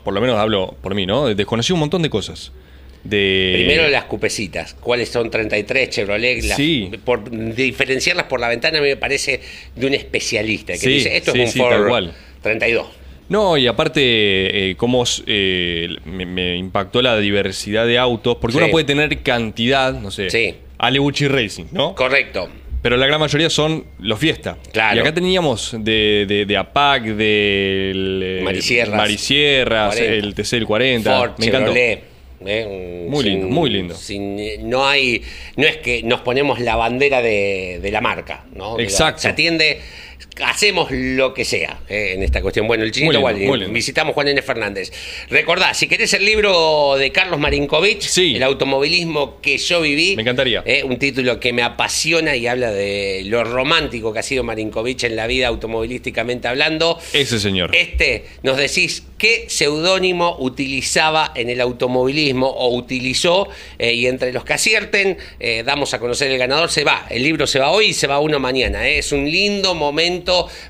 por lo menos hablo por mí, ¿no? Desconocí un montón de cosas. De... Primero las cupecitas, cuáles son 33 Chevrolet, las- Sí. por diferenciarlas por la ventana a mí me parece de un especialista que Sí, dice esto sí, es un sí, Ford tal cual. 32. No, y aparte, eh, cómo eh, me, me impactó la diversidad de autos, porque Sí. uno puede tener cantidad, no sé, Sí. Alebuchi Racing, ¿no? Correcto. Pero la gran mayoría son los Fiesta. Claro. Y acá teníamos de, de, de APAC, del eh, Marisierras. Marisierras, 40. el TC el 40. Ford, me encantó. Chevrolet. ¿eh? Un- Muy lindo, muy lindo. sin- no hay, no es que nos ponemos la bandera de, de la marca, ¿no? Digo, Exacto. Se atiende, hacemos lo que sea eh, en esta cuestión. Bueno, el chinito Muy lindo, Waldi, muy lindo. visitamos Juan N. Fernández. Recordá, si querés el libro de Carlos Marinkovic, Sí. El automovilismo que yo viví. Me encantaría. eh, un título que me apasiona y habla de lo romántico que ha sido Marinkovic en la vida automovilísticamente hablando. Ese señor. Este, nos decís qué seudónimo utilizaba en el automovilismo o utilizó, eh, y entre los que acierten, eh, damos a conocer el ganador. Se va, el libro se va hoy y se va uno mañana. Es un lindo momento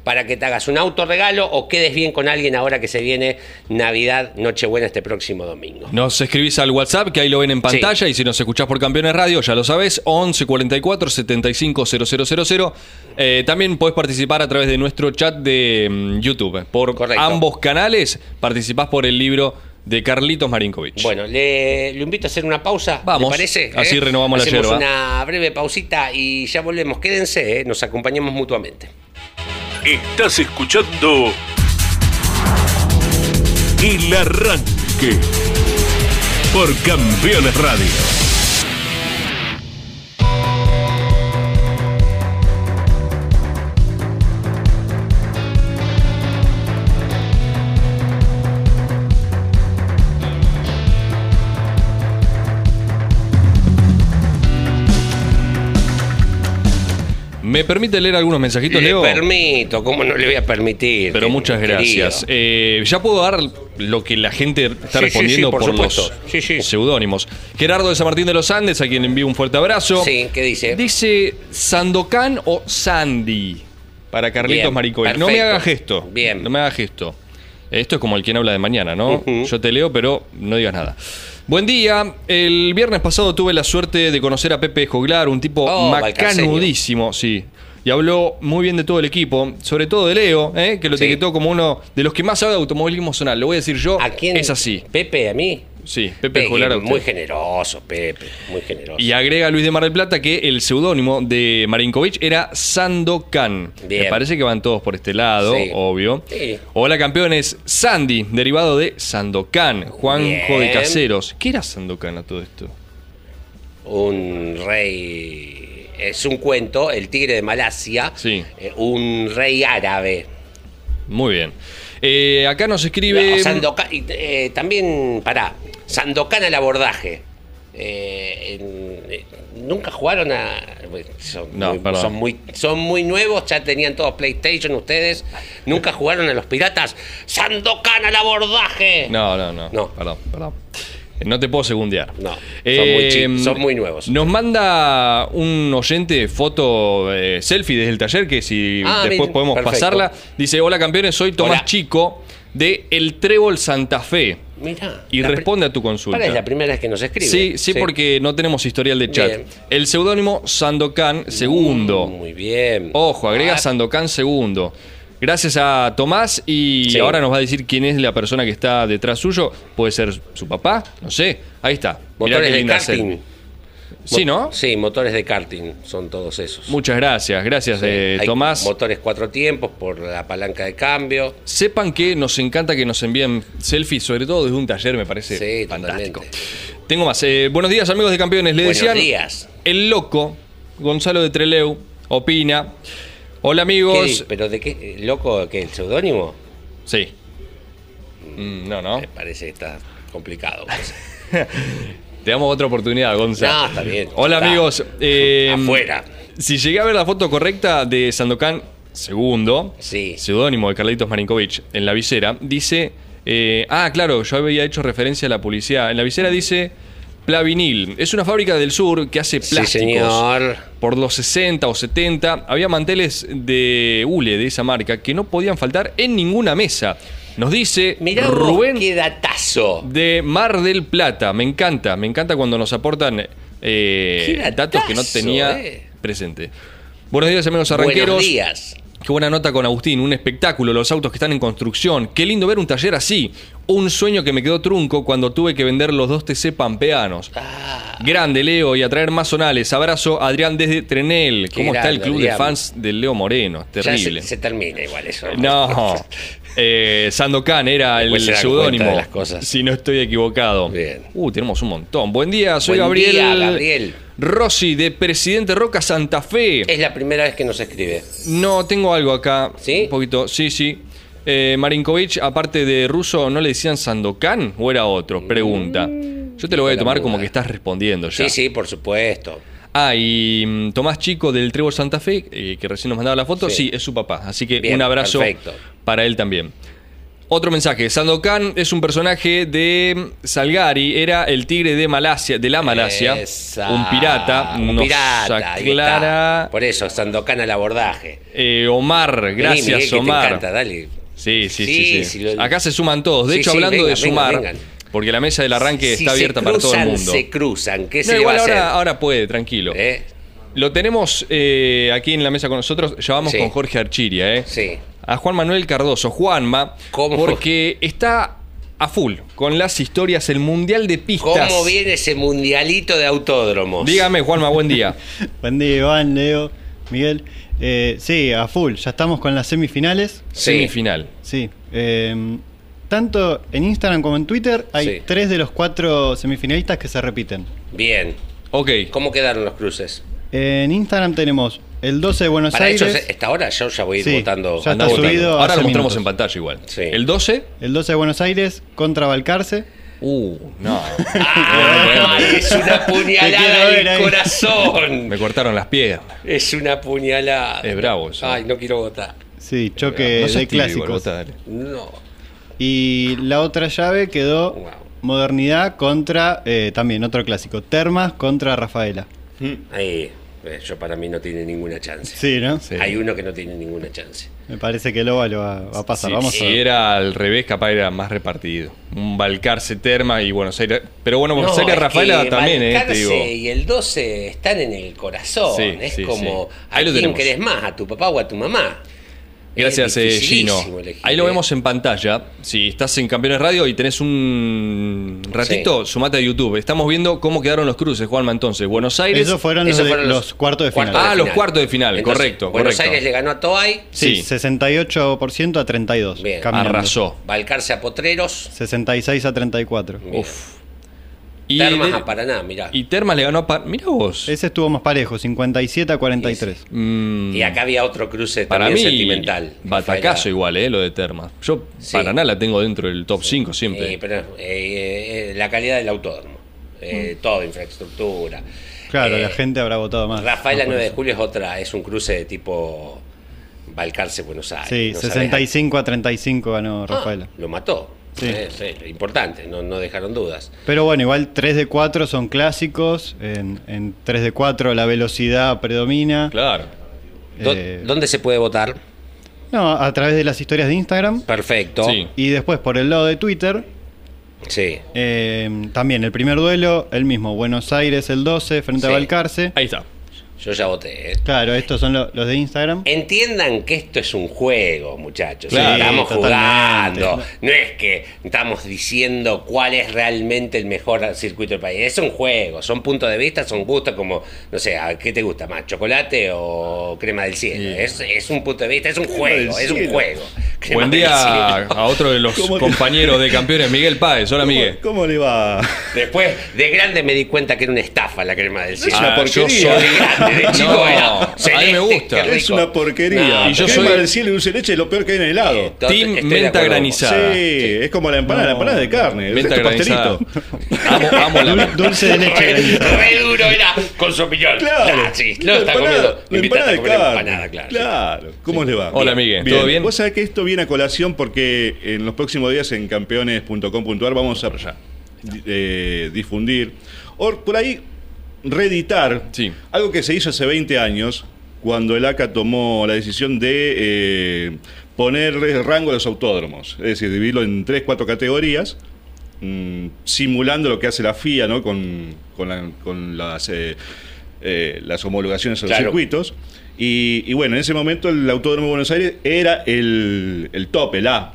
para que te hagas un autorregalo o quedes bien con alguien ahora que se viene Navidad, Nochebuena este próximo domingo. Nos escribís al WhatsApp, que ahí lo ven en pantalla, y si nos escuchás por Campeones Radio, ya lo sabés, 11 44 75 000. Eh, también podés participar a través de nuestro chat de mm, YouTube. Por Correcto. ambos canales participás por el libro de Carlitos Marinkovic. Bueno, le, lo invito a hacer una pausa. Vamos, ¿Le parece? así renovamos la Hacemos yerba. una breve pausita y ya volvemos. Quédense, eh, nos acompañamos mutuamente. Estás escuchando El Arranque por Campeones Radio. ¿Me permite leer algunos mensajitos, Le Leo? permito, ¿cómo no le voy a permitir? Pero muchas gracias. Eh, ya puedo dar lo que la gente está Sí, respondiendo sí, por por, los supuesto. Sí, sí. seudónimos. Gerardo de San Martín de los Andes, a quien envío un fuerte abrazo. Sí, ¿qué dice? Dice Sandokan o Sandy para Carlitos Bien, Maricoy. No me perfecto. haga gesto. Bien. No me haga gesto. Esto es como el quien habla de mañana, ¿no? Yo te leo, pero no digas nada. Buen día. El viernes pasado tuve la suerte de conocer a Pepe Joglar, un tipo Oh, macanudísimo, sí. Y habló muy bien de todo el equipo, sobre todo de Leo, ¿eh? que lo Sí. etiquetó como uno de los que más sabe de automovilismo zonal. Lo voy a decir yo. ¿A quién? Es así. Pepe, a mí. Sí, Pepe muy generoso, Pepe, muy generoso. Y agrega Luis de Mar del Plata que el seudónimo de Marinkovic era Sandokan. Me parece que van todos por este lado, Sí. obvio. Sí. Hola campeones, Sandy, derivado de Sandokan, Juanjo de. Caseros. ¿Qué era Sandokan a todo esto? un rey. Es un cuento, el tigre de Malasia. Sí. eh, un rey árabe. Muy bien. Eh, acá nos escribe... No, eh, también, pará, Sandokan al abordaje. Eh, en- eh, nunca jugaron a. Son, No, muy, perdón. son, muy, son muy nuevos, ya tenían todos PlayStation ustedes. Nunca jugaron a los piratas. Sandokan al abordaje. No, no, no. No. Perdón, perdón. Eh, No te puedo segundear. No, son muy chi- son muy nuevos. Nos manda un oyente foto eh, selfie desde el taller que si Ah, después bien, podemos perfecto. pasarla. Dice, hola campeones, soy Tomás Hola. Chico de El Trébol Santa Fe. Mirá. Y responde a tu consulta. Es la primera vez que nos escribe. Sí, sí, porque no tenemos historial de chat. Bien. El seudónimo Sandokan segundo. Mm, Muy bien. Ojo, agrega Ah, Sandokan segundo. Gracias a Tomás y Sí. ahora nos va a decir quién es la persona que está detrás suyo. Puede ser su papá, no sé. Ahí está. Mirá Motores qué de karting. Sí, ¿no? Sí, motores de karting, son todos esos. Muchas gracias, gracias Sí, eh, hay Tomás. Motores cuatro tiempos por la palanca de cambio. Sepan que nos encanta que nos envíen selfies, sobre todo desde un taller, me parece Sí, fantástico. totalmente. Tengo más. Eh, buenos días, amigos de campeones. Le Buenos decían. días. El loco, Gonzalo de Treleu, opina. Hola, ¿Qué amigos. ¿Pero de qué? ¿Loco? ¿Qué? ¿El seudónimo? Sí. Mm, no, no. Me parece que está complicado. <laughs> Te damos otra oportunidad, Gonzalo. No, está bien. Hola, Está. amigos. <laughs> Eh, Afuera. Si llegué a ver la foto correcta de Sandokan segundo, Sí. seudónimo de Carlitos Marinkovic en la visera, dice. eh, ah, claro, yo había hecho referencia a la publicidad. En la visera dice. Plavinil. Es una fábrica del sur que hace Sí, plásticos. señor. Por los 60 o 70 había manteles de hule de esa marca que no podían faltar en ninguna mesa. Nos dice Mirá Rubén qué datazo. de Mar del Plata. Me encanta, me encanta cuando nos aportan eh, datazo, datos que no tenía eh. presente. Buenos días, amigos arranqueros. Buenos días. Qué buena nota con Agustín, un espectáculo, los autos que están en construcción. Qué lindo ver un taller así. Un sueño que me quedó trunco cuando tuve que vender los dos TC pampeanos. Ah, Grande, Leo, y a traer más sonales. Abrazo, Adrián desde Trenel. Qué ¿Cómo está el club Adrián. de fans del Leo Moreno? ya Terrible. se, se termina igual eso. No. <laughs> Eh, Sandokan era el Después seudónimo. Si no estoy equivocado. Bien. Uh, tenemos un montón. Buen día, soy Buen Gabriel. día, Gabriel. Rossi, de Presidente Roca Santa Fe. Es la primera vez que nos escribe. No, tengo algo acá. ¿Sí? Un poquito. Sí, sí. Eh, Marinkovic, aparte de ruso, ¿no le decían Sandokan o era otro? Pregunta. Yo te lo voy a tomar como que estás respondiendo ya. Sí, sí, por supuesto. Ah, y mm, Tomás Chico del Trébol Santa Fe, eh, que recién nos mandaba la foto, sí, Sí. es su papá. Así que Bien, un abrazo perfecto. para él también. Otro mensaje, Sandokan es un personaje de Salgari, era el tigre de Malasia, de la Malasia, Esa. un pirata, Un nos pirata. aclara. Por eso, Sandokan al abordaje. eh, Omar, Vení, gracias que Omar. Te encanta, dale. Sí, sí, sí. Sí, Acá se suman todos. De hecho, hablando de vengan, sumar, vengan. Porque la mesa del arranque Si está abierta para todo el mundo. Se cruzan, ¿qué No, se le igual va a hacer? ahora, ahora puede, tranquilo. ¿Eh? Lo tenemos eh, aquí en la mesa con nosotros. Ya vamos Sí. con Jorge Archiria, ¿eh? Sí. A Juan Manuel Cardoso, Juanma, ¿Cómo? porque está a full con las historias, el Mundial de Pistas. ¿Cómo viene ese mundialito de autódromos? Dígame, Juanma, buen día. <laughs> Buen día, Iván, Leo, Miguel. Eh, sí, a full, ya estamos con las semifinales. Sí. Semifinal. Sí. eh, tanto en Instagram como en Twitter hay Sí. tres de los cuatro semifinalistas que se repiten. Bien. Ok. ¿Cómo quedaron los cruces? En Instagram tenemos el 12 de Buenos Para Aires. ellos, esta hora yo ya voy a ir Sí, votando. ya está votando. subido Ahora hace lo mostramos minutos. en pantalla igual. Sí. El 12, El 12 de Buenos Aires contra Balcarce. Uh, no. <laughs> Ah, <laughs> es una Te quiero puñalada ver en el ahí. corazón. Me cortaron las piernas. Es una puñalada. Es bravo eso. Ay, no quiero votar. Sí, choque No seas de tibio, clásicos. Dale. No. Y la otra llave quedó Wow. Modernidad contra, eh, también otro clásico, Termas contra Rafaela. Ahí, eh, yo para mí no tiene ninguna chance. Sí, ¿no? Sí. Hay uno que no tiene ninguna chance. Me parece que Loba lo va, va a pasar. Sí, Vamos si a ver. era al revés, capaz era más repartido. Un Balcarce Terma y Buenos Aires. Pero bueno, Buenos Aires es Rafaela que también, eh, te digo. y el 12 están en el corazón. Sí, es sí, como, sí. ¿a quién querés más? ¿A tu papá o a tu mamá? Gracias, eh, Gino. elegir, Ahí lo eh. vemos en pantalla. Si estás en Campeones Radio y tenés un ratito, sumate a YouTube. Estamos viendo cómo quedaron los cruces, Juanma, entonces. Buenos Aires. Esos fueron, los, Esos de- fueron los, cuartos de final. Ah, los cuartos de final, correcto, Buenos correcto. Aires le ganó a Toay. Sí, Sí. 68% a 32. Bien. caminando. Arrasó. Balcarce a Potreros. 66 a 34. Bien. Y, Termas de- a Paraná, mirá. y Termas le ganó a. Pa- Mirá vos. Ese estuvo más parejo, 57 a 43. Mm, Y acá había otro cruce para también mí, sentimental. batacazo igual, eh, lo de Termas. Yo, Sí. Paraná la tengo dentro del top 5 siempre. Eh, pero, eh, eh, la calidad del autódromo. Eh, Todo, infraestructura. Claro, Eh, la gente habrá votado más. Rafaela más por 9 de julio es otra, es un cruce de tipo Balcarce Buenos Aires. Sí, no sabés- 65 a 35 ganó Ah, Rafaela. lo mató. Sí. Eh, sí, importante, no, no dejaron dudas. Pero bueno, igual 3 de 4 son clásicos. En, en 3 de 4 la velocidad predomina. Claro. ¿Dó- Eh, ¿Dónde se puede votar? No, a través de las historias de Instagram. Perfecto. Sí. Y después por el lado de Twitter. Sí. eh, también el primer duelo, el mismo. Buenos Aires el 12 frente Sí. a Balcarce. Ahí está. Yo ya voté. eh. Claro, estos son lo- los de Instagram. Entiendan que esto es un juego, muchachos. Claro, estamos totalmente. jugando. No es que estamos diciendo cuál es realmente el mejor circuito del país. Es un juego. Son puntos de vista, son gustos como, no sé, ¿a ¿qué te gusta más? ¿Chocolate o crema del cielo? Es, es un punto de vista, es un juego, es un juego. Crema Buen del día cielo. a otro de los ¿Cómo compañeros de campeones, Miguel Páez. Hola, Miguel. ¿Cómo, cómo le va? Después, de grande me di cuenta que era una estafa la crema del cielo. una Ah, yo soy- De <laughs> grande, de chico No, era a mí me gusta. Es una porquería. No, Y yo Crema soy- del cielo y dulce de leche es lo peor que hay en el helado. Eh, Team menta granizada. Sí, es como la empanada, la empanada de carne. El Venta resto granizada. pastelito. Amo, amo la Dul- Dulce de leche Re, duro era con su opinión. Claro. Ah, sí, La está empanada- comiendo. La empanada de carne. empanada, claro. Claro. ¿Cómo le va? Hola, Miguel. ¿Todo bien? Vos sabés que esto viene a colación porque en los próximos días en campeones.com.ar vamos a eh, difundir, o por ahí reeditar Sí. algo que se hizo hace 20 años cuando el ACA tomó la decisión de eh, ponerle rango a los autódromos, es decir, dividirlo en tres, cuatro categorías, mm, simulando lo que hace la FIA ¿no? con, con la- con las, eh, eh, las homologaciones a los Claro. circuitos. Y, y bueno, en ese momento el Autódromo de Buenos Aires era el, el top, el A.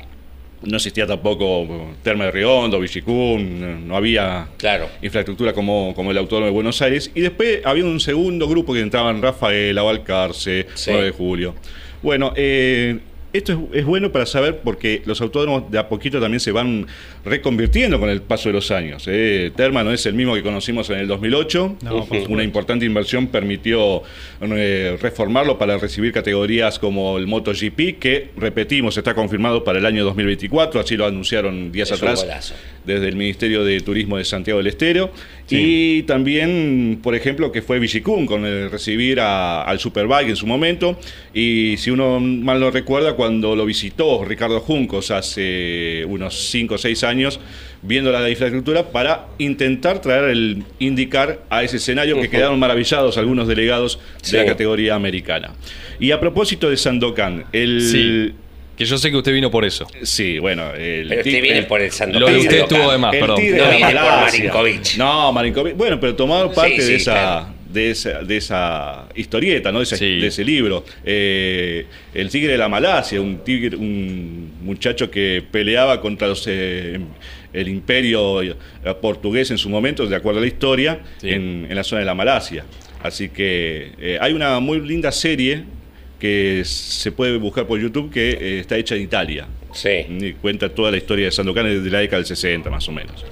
No existía tampoco Terma de Riondo, Villicún, no, había Claro. infraestructura como, como el Autódromo de Buenos Aires. Y después había un segundo grupo que entraban Rafael, Balcarce, Sí. 9 de julio. Bueno, eh, esto es, es bueno para saber porque los autódromos de a poquito también se van reconvirtiendo con el paso de los años. eh. Terma no es el mismo que conocimos en el 2008. No, por Una importante inversión permitió eh, reformarlo para recibir categorías como el MotoGP, que repetimos, está confirmado para el año 2024, así lo anunciaron días Es atrás desde el Ministerio de Turismo de Santiago del Estero. Y también, por ejemplo, que fue Villicún con el recibir a- al Superbike en su momento. Y si uno mal no recuerda, cuando lo visitó Ricardo Juncos hace unos 5 o 6 años, viendo la infraestructura para intentar traer el indicar a ese escenario que quedaron maravillados algunos delegados Sí. de la categoría americana. Y a propósito de Sandokan, el... Sí. Que yo sé que usted vino por eso. Sí, bueno, el Pero usted viene el- por el Santo Lo de usted estuvo de más, perdón. No viene por. Marinkovic. No, Marinkovic. Bueno, pero tomaba parte sí, de, esa, claro. De, esa, de esa historieta, ¿no? De, ese- Sí. de ese libro. Eh, el tigre de la Malasia, un tigre, un muchacho que peleaba contra los, eh, el imperio eh, portugués en su momento, de acuerdo a la historia, Sí. en, en la zona de la Malasia. Así que eh, hay una muy linda serie que se puede buscar por YouTube que está hecha en Italia. Sí. Y cuenta toda la historia de Sandokan desde la década del 60, más o menos.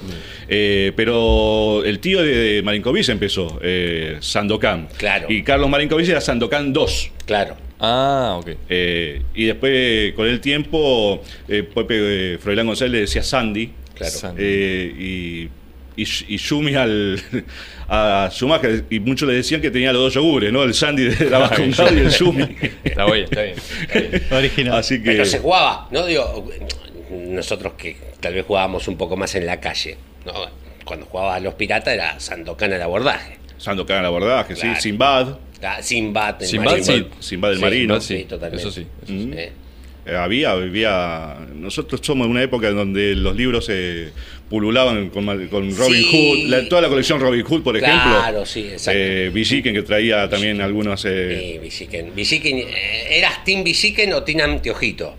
Eh, pero el tío de Marinkovic empezó, eh, Sandokan. Claro. Y Carlos Marinkovic era Sandokan 2. Claro. Ah, ok. Eh, y después, con el tiempo, eh, Pepe eh, Froilán González le decía Sandy. Claro. San- Eh, y, y, y Yumi al, a Schumacher, y muchos le decían que tenía los dos yogures, ¿no? El Sandy de la <laughs> Vascongado y el Yumi. Está bien, está bien. está bien. <laughs> Original. Así que. Pero se jugaba, ¿no? Digo, nosotros que tal vez jugábamos un poco más en la calle, ¿no? Cuando jugaba a los piratas era Sandokan al abordaje. Sandokan al abordaje, Claro. sí. Sinbad. Ah, Sinbad, el Sinbad, marino. sí. Sinbad el Sí, marino. sí, totalmente. eso sí, eso sí. Eh, Eh, había, había. Nosotros somos en una época en donde los libros se pululaban con, con Robin Sí. Hood, la- toda la colección Robin Hood, por ejemplo. Claro, sí, exacto. Eh, Villiquen, que traía también algunos. eh, Eh, Villiquen. Villiquen, eh, ¿Eras Team Villiquen o Team Anteojito?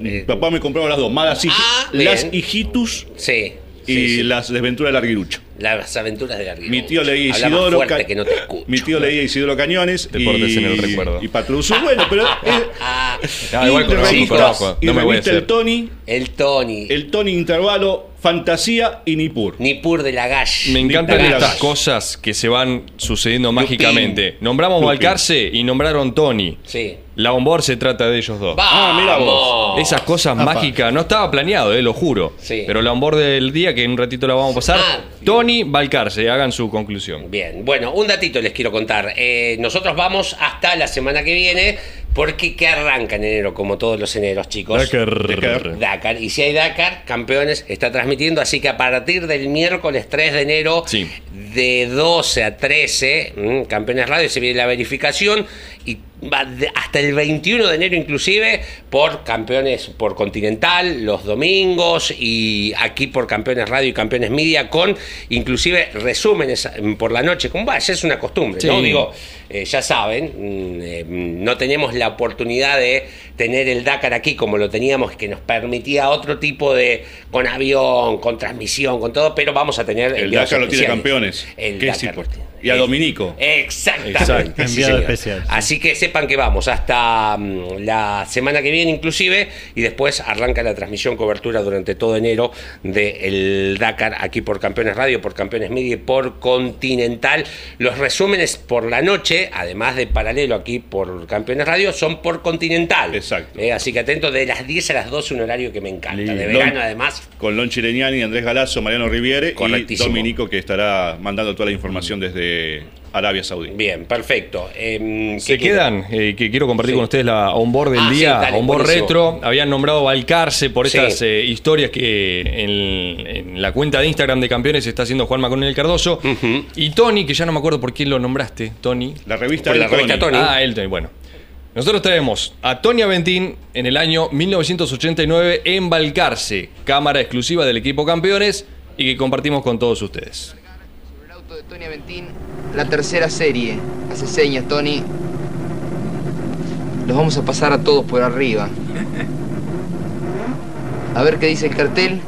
mi papá me compraba las dos, más las, hij- Ah, las hijitus Sí. y sí, las desventuras del Arguirucho. Las aventuras de Arguirucho. Mi tío leía Isidoro. fuerte Ca- que no te escucho. Mi tío leía Isidoro Cañones. Deportes y, en el recuerdo. Y Patruzú. Bueno, pero. <laughs> eh, Ah, Ah, igual y conozco, conozco. Y No me voy a revista El hacer. Tony. el Tony. El Tony Intervalo, Fantasía y Nipur. Nipur de la Gash. Me encantan Ni- estas cosas que se van sucediendo Lupin. mágicamente. Nombramos Lupin. Balcarce y nombraron Tony. Sí. La Bombor se trata de ellos dos. Ah, mira vos. Esas cosas Apa. mágicas, no estaba planeado, eh, lo juro. Sí. Pero la onboard del día, que en un ratito la vamos a pasar. Ah. Tony Balcarce, hagan su conclusión. Bien, bueno, un datito les quiero contar. Eh, nosotros vamos hasta la semana que viene, porque que arranca en enero, como todos los eneros, chicos. Dakar. Dakar. Y si hay Dakar, campeones, está transmitiendo. Así que a partir del miércoles 3 de enero, Sí. de 12 a 13, mm, Campeones Radio, se viene la verificación. Y hasta el 21 de enero, inclusive, por Campeones por Continental, los domingos. Y aquí por Campeones Radio y Campeones Media, con inclusive resúmenes por la noche. Como va, ya es una costumbre, ¿no? Digo, eh, ya saben, mm, eh, no tenemos la oportunidad de tener el Dakar aquí como lo teníamos, que nos permitía otro tipo de, con avión, con transmisión, con todo, pero vamos a tener El Dakar lo tiene campeones. El que es importante. Y a Eh, Dominico. Exactamente. Exacto. sí, Enviado especial, sí. Así que sepan que vamos hasta mm, la semana que viene inclusive y después arranca la transmisión cobertura durante todo enero del Dakar aquí por Campeones Radio, por Campeones Media y por Continental. Los resúmenes por la noche, además de paralelo aquí por Campeones Radio, son por Continental. Exacto. Eh, así que atento de las 10 a las 12, un horario que me encanta. De Lon- verano además. Con Lon Chireñani, Andrés Galazo, Mariano Riviere y. Dominico, que estará mandando toda la información desde Arabia Saudí. Bien, perfecto. Em, Se ¿qué quedan, eh, que quiero compartir Sí. con ustedes la onboard del Ah, sí, día, dale, onboard retro. Habían nombrado Balcarce por Sí. estas eh, historias que en, en la cuenta de Instagram de campeones está haciendo Juan Maconel Cardoso. Ujú. Y Tony, que ya no me acuerdo por quién lo nombraste, Tony. La revista Por la El revista Tony. Ah, él, Tony, bueno. Nosotros traemos a Tony Aventín en el año 1989 en Balcarce, cámara exclusiva del equipo campeones y que compartimos con todos ustedes. De Tony Aventín, la tercera serie. Hace señas, Tony. Los vamos a pasar a todos por arriba. A ver qué dice el cartel.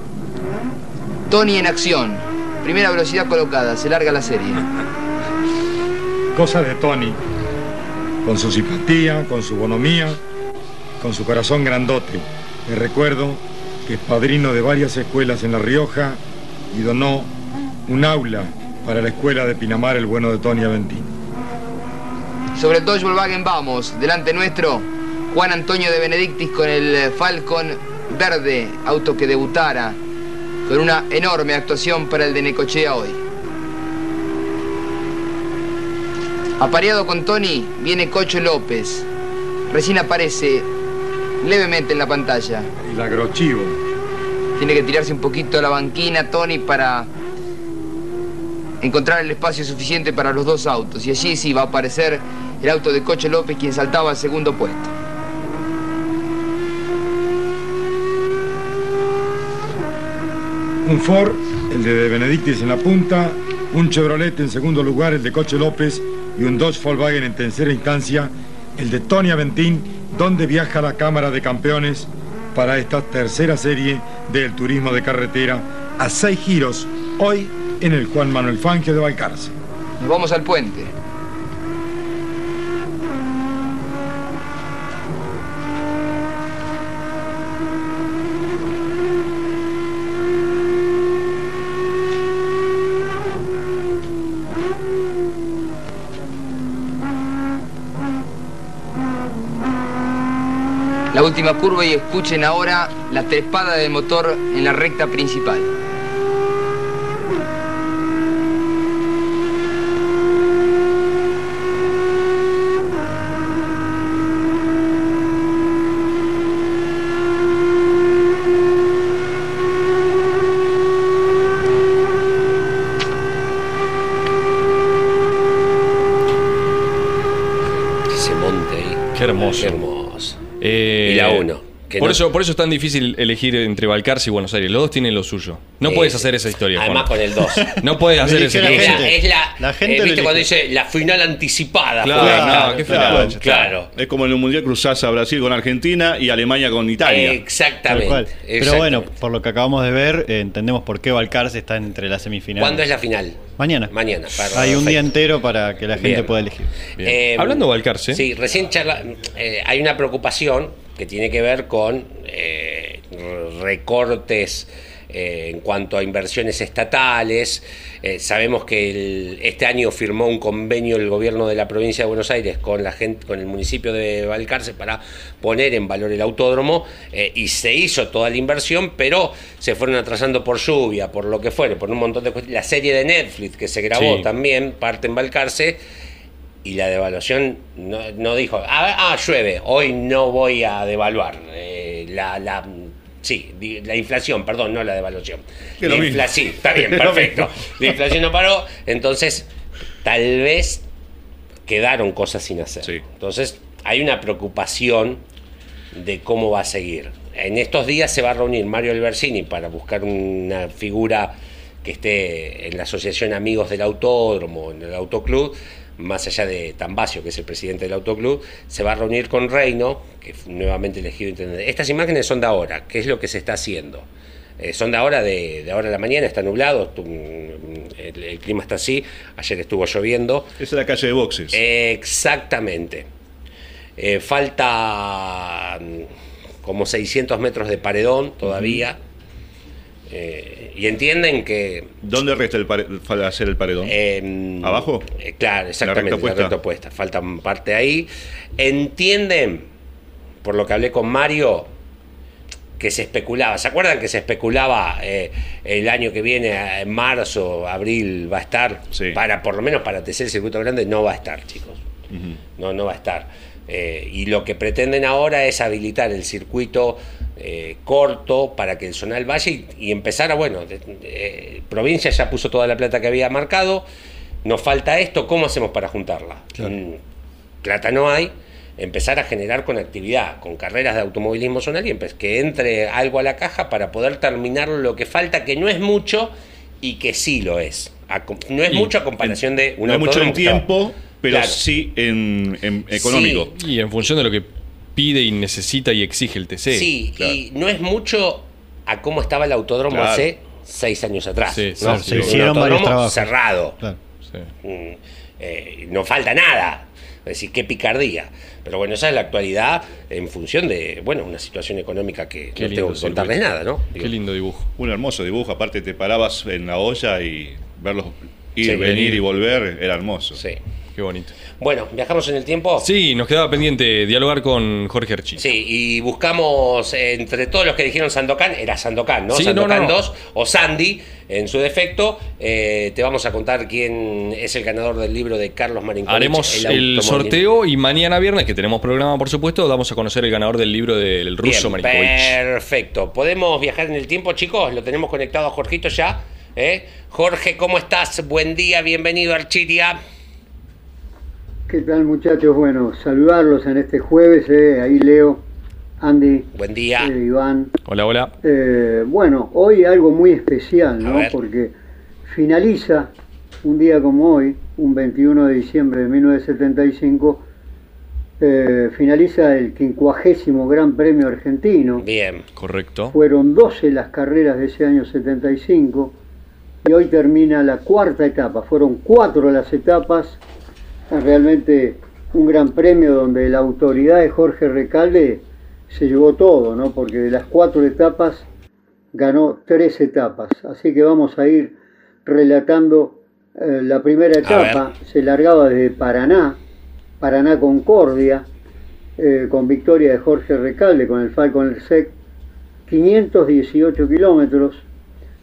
Tony en acción. Primera velocidad colocada. Se larga la serie. Cosa de Tony, con su simpatía, con su bonomía, con su corazón grandote. Le recuerdo que es padrino de varias escuelas en La Rioja y donó un aula para la escuela de Pinamar, el bueno de Tony Aventín. Sobre Dodge Volkswagen vamos. Delante nuestro, Juan Antonio de Benedictis con el Falcon verde, auto que debutara con una enorme actuación para el de Necochea hoy. Apareado con Tony viene Cocho López. Recién aparece levemente en la pantalla. El agrochivo. Tiene que tirarse un poquito a la banquina Tony para encontrar el espacio suficiente para los dos autos. Y allí sí va a aparecer el auto de Coche López, quien saltaba al segundo puesto. Un Ford, el de Benedictis en la punta, un Chevrolet en segundo lugar, el de Coche López, y un Dodge Volkswagen en tercera instancia, el de Tony Aventín, donde viaja la Cámara de Campeones para esta tercera serie del turismo de carretera a seis giros, hoy en el Juan Manuel Fangio de Valcarce. Nos vamos al puente. la última curva y escuchen ahora la trepada del motor en la recta principal. Hermoso. Qué hermoso. Eh, Y la uno, que Por, no- eso, por eso es tan difícil elegir entre Balcarce y Buenos Aires. Los dos tienen lo suyo. No Eh, puedes hacer esa historia. Además Juan. con el 2. <laughs> No puedes hacer esa Es historia. la, es la, La gente eh, lo ¿viste cuando dice la final anticipada? Claro, fue no, esta? qué claro, final. Claro. Es como en el Mundial cruzás a Brasil con Argentina y Alemania con Italia. Tal Exactamente. Pero exactamente. bueno, por lo que acabamos de ver, eh, entendemos por qué Balcarce está entre las semifinales. ¿Cuándo es la final? Mañana. Mañana. Hay un día entero para que la gente Bien. pueda elegir. Eh, Hablando de Balcarce. Sí, recién charla, eh, hay una preocupación que tiene que ver con eh, recortes eh, en cuanto a inversiones estatales. Eh, sabemos que el- este año firmó un convenio el gobierno de la provincia de Buenos Aires con la gente, con el municipio de Balcarce para poner en valor el autódromo eh, y se hizo toda la inversión, pero se fueron atrasando por lluvia, por lo que fuere, por un montón de cuestiones. La serie de Netflix que se grabó Sí. también parte en Balcarce y la devaluación no, no dijo, ah, ah, llueve, hoy no voy a devaluar. Eh, la, la, sí, la inflación, perdón, no la devaluación. Que La lo mismo. infla- sí, está bien, <laughs> perfecto. La inflación no paró, entonces tal vez quedaron cosas sin hacer. Sí. Entonces hay una preocupación de cómo va a seguir. En estos días se va a reunir Mario Albersini para buscar una figura que esté en la Asociación Amigos del Autódromo, en el Autoclub, más allá de Tambacio, que es el presidente del Autoclub, se va a reunir con Reino, que fue nuevamente elegido intendente. Estas imágenes son de ahora, ¿qué es lo que se está haciendo? Eh, son de ahora, de, de ahora a la mañana, está nublado, tu- el, el clima está así, ayer estuvo lloviendo, Esa es la calle de boxes. Exactamente. Eh, falta mm, como 600 metros de paredón todavía. Eh, y entienden que... ¿Dónde resta el pare- hacer el paredón? eh, ¿Abajo? eh, claro, exactamente. recta La recta opuesta. Falta parte ahí. Entienden, por lo que hablé con Mario, que se especulaba. ¿Se acuerdan que se especulaba eh, el año que viene, en marzo, abril, va a estar? Sí. Para, por lo menos para TC el circuito grande, no va a estar, chicos. No, no va a estar. Y lo que pretenden ahora es habilitar el circuito eh, corto para que el zonal vaya y, y empezar a, bueno, de- de- provincia ya puso toda la plata que había marcado, nos falta esto, ¿cómo hacemos para juntarla? Mm, plata no hay, empezar a generar conectividad con carreras de automovilismo zonal y que entre algo a la caja para poder terminar lo que falta, que no es mucho y que sí lo es. No es Y mucho a comparación de un no es mucho en tiempo, pero Claro. sí en, en económico. Y en función de lo que pide y necesita y exige el TC. Sí, claro. y no es mucho a cómo estaba el autódromo Claro. hace seis años atrás. Sí, ¿no? sí, sí. Un autódromo cerrado. Claro. Sí. Mm, eh, no falta nada. Es decir, qué picardía. Pero bueno, esa es la actualidad en función de, bueno, una situación económica que Qué no tengo que contarles circuito. nada, ¿no? Qué lindo dibujo. Un hermoso dibujo. Aparte, te parabas en la olla y verlos ir, venir. y volver era hermoso. Sí. Qué bonito. Bueno, ¿viajamos en el tiempo? Sí, nos quedaba pendiente dialogar con Jorge Archie. Sí, y buscamos entre todos los que dijeron Sandokan, era Sandokan, ¿no? Sí, Sandokan no, no, no. 2 o Sandy, en su defecto. Eh, te vamos a contar quién es el ganador del libro de Carlos Marinkovic. Haremos el, sorteo y mañana viernes, que tenemos programa por supuesto, damos a conocer el ganador del libro del ruso Bien. Perfecto. ¿Podemos viajar en el tiempo, chicos? Lo tenemos conectado a Jorgito ya. ¿eh? Jorge, ¿cómo estás? Buen día, bienvenido a Archiria. ¿Qué tal muchachos? Bueno, saludarlos en este jueves, eh, ahí Leo, Andy, Buen día. eh, Iván. Hola, hola. Eh, bueno, hoy algo muy especial, ¿no? Porque finaliza un día como hoy, un 21 de diciembre de 1975, eh, finaliza el quincuagésimo Gran Premio Argentino. Bien. Correcto. Fueron 12 las carreras de ese año 75 y hoy termina la cuarta etapa. Fueron cuatro las etapas, realmente un gran premio donde la autoridad de Jorge Recalde se llevó todo, ¿no? Porque de las cuatro etapas ganó tres etapas. Así que vamos a ir relatando eh, la primera etapa. Se largaba desde Paraná, Paraná Concordia, eh, con victoria de Jorge Recalde con el Falcon Sec, 518 kilómetros.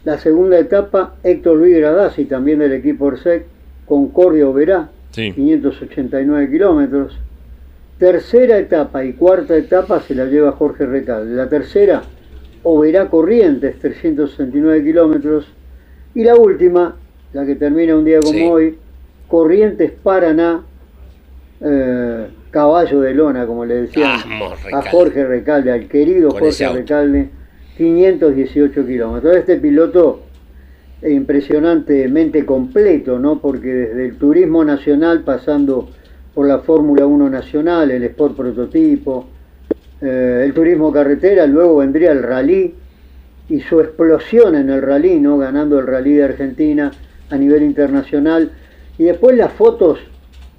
La segunda etapa, Héctor Luis Gradasi, también del equipo Orsec, Concordia Oberá, Sí. 589 kilómetros. Tercera etapa y cuarta etapa se la lleva Jorge Recalde. La tercera, Oberá Corrientes, 369 kilómetros. Y la última, la que termina un día como Sí. hoy, Corrientes Paraná, eh, caballo de lona, como le decían Vamos, a. Jorge Recalde, al querido Con Jorge. Recalde, 518 kilómetros. Este piloto impresionantemente completo, ¿no? Porque desde el turismo nacional, pasando por la Fórmula 1 nacional, el Sport Prototipo, eh, el turismo carretera, luego vendría el rally y su explosión en el rally, ¿no? Ganando el rally de Argentina a nivel internacional. Y después las fotos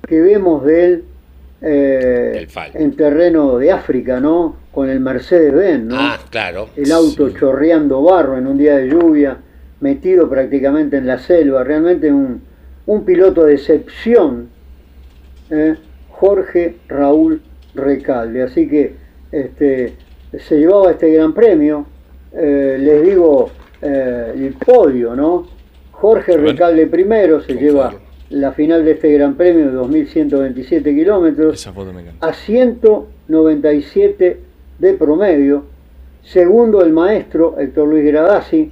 que vemos de él eh, en terreno de África, ¿no? Con el Mercedes-Benz, ¿no? Ah, claro. el auto chorreando barro en un día de lluvia, metido prácticamente en la selva, realmente un, un piloto de excepción, ¿eh? Jorge Raúl Recalde. Así que este, se llevaba este gran premio, eh, les digo eh, el podio, ¿no? Jorge. Recalde primero se lleva la final de este gran premio de 2127 kilómetros a 197 de promedio. Segundo el maestro Héctor Luis Gradasi.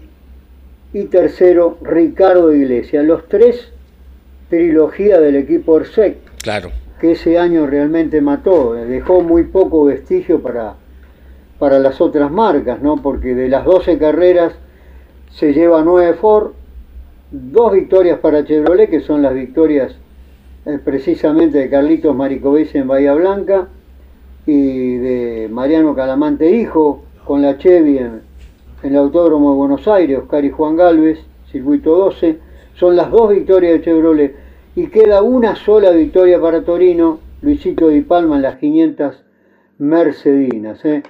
Y tercero Ricardo Iglesias. Los tres trilogía del equipo Orsec, Claro. que ese año realmente mató. Dejó muy poco vestigio para, para las otras marcas, ¿no? Porque de las 12 carreras se lleva 9 Ford, dos victorias para Chevrolet, que son las victorias eh, precisamente de Carlitos Maricovese en Bahía Blanca y de Mariano Calamante Hijo con la Chevy en, en el Autódromo de Buenos Aires, Oscar y Juan Galvez, circuito 12. Son las dos victorias de Chevrolet y queda una sola victoria para Torino, Luisito Di Palma en las 500 Mercedinas. ¿eh?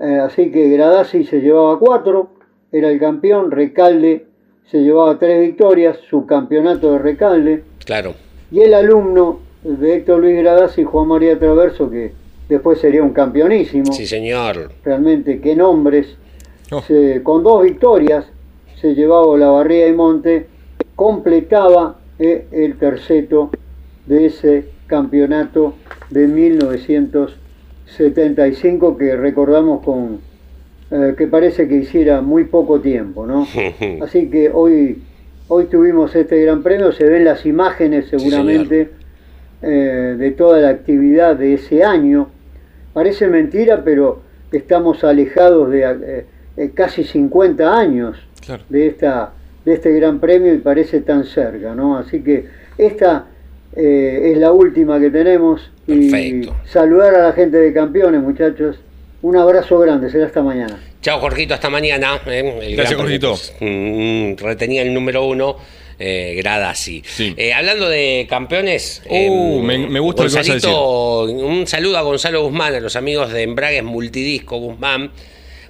Eh, así que Gradasi se llevaba cuatro, era el campeón, Recalde se llevaba tres victorias, su campeonato de Recalde, Claro. y el alumno de Héctor Luis Gradasi, Juan María Traverso, que después sería un campeonísimo, Sí, señor. realmente qué nombres, Oh. Se- con dos victorias se llevaba la barría y monte, completaba eh, el terceto de ese campeonato de 1975 que recordamos con eh, que parece que hiciera muy poco tiempo, ¿no? <laughs> Así que hoy, hoy tuvimos este gran premio, se ven las imágenes seguramente eh, de toda la actividad de ese año. Parece mentira, pero estamos alejados de eh, casi 50 años Claro. de, esta, de este gran premio y parece tan cerca, ¿no? Así que esta eh, es la última que tenemos. Perfecto. Y saludar a la gente de campeones, muchachos. Un abrazo grande, será hasta mañana. Chao, Jorgito, hasta mañana. ¿eh? El Gracias, Jorgito. premio, mm, retenía el número uno. Eh, Gradasi. Sí. Eh, hablando de campeones, Uh, em, me- me gusta lo que vas a Gonzalito, un saludo a Gonzalo Guzmán, a los amigos de Embragues Multidisco Guzmán,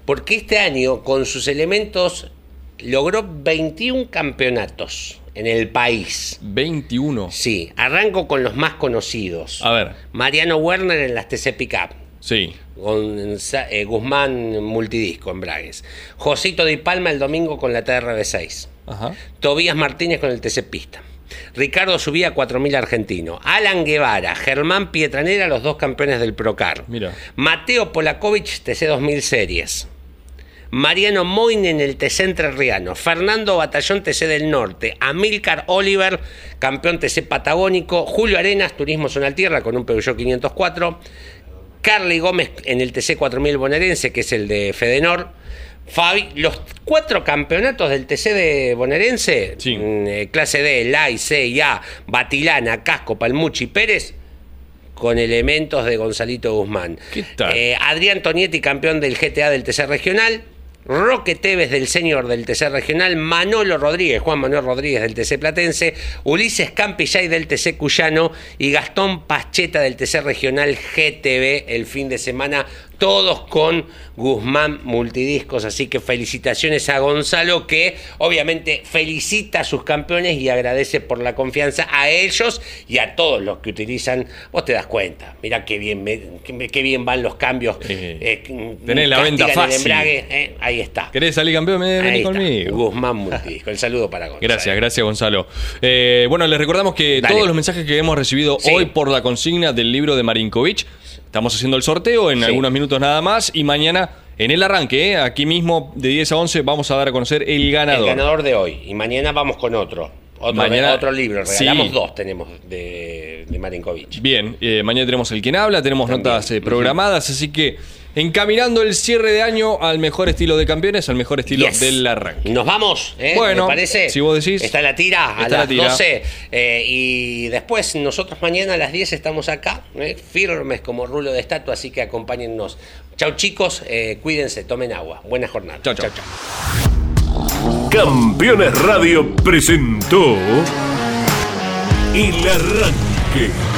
porque este año, con sus elementos, logró 21 campeonatos en el país. 21. Sí, arranco con los más conocidos. A ver, Mariano Werner en las TC Pickup. sí. Gonza- eh, Guzmán Multidisco en Bragues. Josito Di Palma el domingo con la TRB6. Ajá. Tobías Martínez con el TC Pista. Ricardo Subía 4000 argentino. Alan Guevara, Germán Pietranera, los dos campeones del Procar. Mira. Mateo Polakovic, TC 2000 Series. Mariano Moine en el TC Entrerriano. Fernando Batallón, TC del Norte. Amílcar Oliver, campeón TC Patagónico. Julio Arenas, Turismo Zona Tierra con un Peugeot 504. Carly Gómez en el TC 4000 bonaerense, que es el de Fedenor. Fabi, los cuatro campeonatos del TC de bonaerense, Sí. mm, eh, clase D, LAI, C y A, Batilana, Casco, Palmucci, Pérez, con elementos de Gonzalito Guzmán. ¿Qué tal? Eh, Adrián Tonietti, campeón del GTA del TC regional. Roque Tevez del senior del TC regional, Manolo Rodríguez, Juan Manuel Rodríguez del TC Platense, Ulises Campillay del TC Cuyano y Gastón Pacheta del TC regional GTV el fin de semana. Todos con Guzmán Multidiscos. Así que felicitaciones a Gonzalo, que obviamente felicita a sus campeones y agradece por la confianza a ellos y a todos los que utilizan. Vos te das cuenta, mira qué bien, qué, bien van los cambios. Eh, tenés la venta fácil. Eh, ahí está. ¿Querés salir campeón? Vení conmigo. Guzmán Multidiscos. El saludo para Gonzalo. Gracias, gracias Gonzalo. Eh, bueno, les recordamos que todos los mensajes que hemos recibido hoy por la consigna del libro de Marinkovic Estamos haciendo el sorteo en algunos minutos nada más y mañana en el arranque, ¿eh? aquí mismo de 10 a 11 vamos a dar a conocer el ganador. El ganador de hoy y mañana vamos con otro. Otro, mañana, otro libro, regalamos dos tenemos de, de Marinkovic. Bien, eh, mañana tenemos el quien habla, tenemos notas eh, programadas, así que encaminando el cierre de año al mejor estilo de campeones, al mejor estilo del arranque. Nos vamos, ¿eh? Bueno, ¿Me parece? Si vos decís. Está la tira a las 12. Eh, y después, nosotros mañana a las 10 estamos acá, ¿eh? firmes como rulo de estatua, así que acompáñennos. Chau, chicos, eh, cuídense, tomen agua. Buena jornada. Chau, chau. Campeones Radio presentó El Arranque.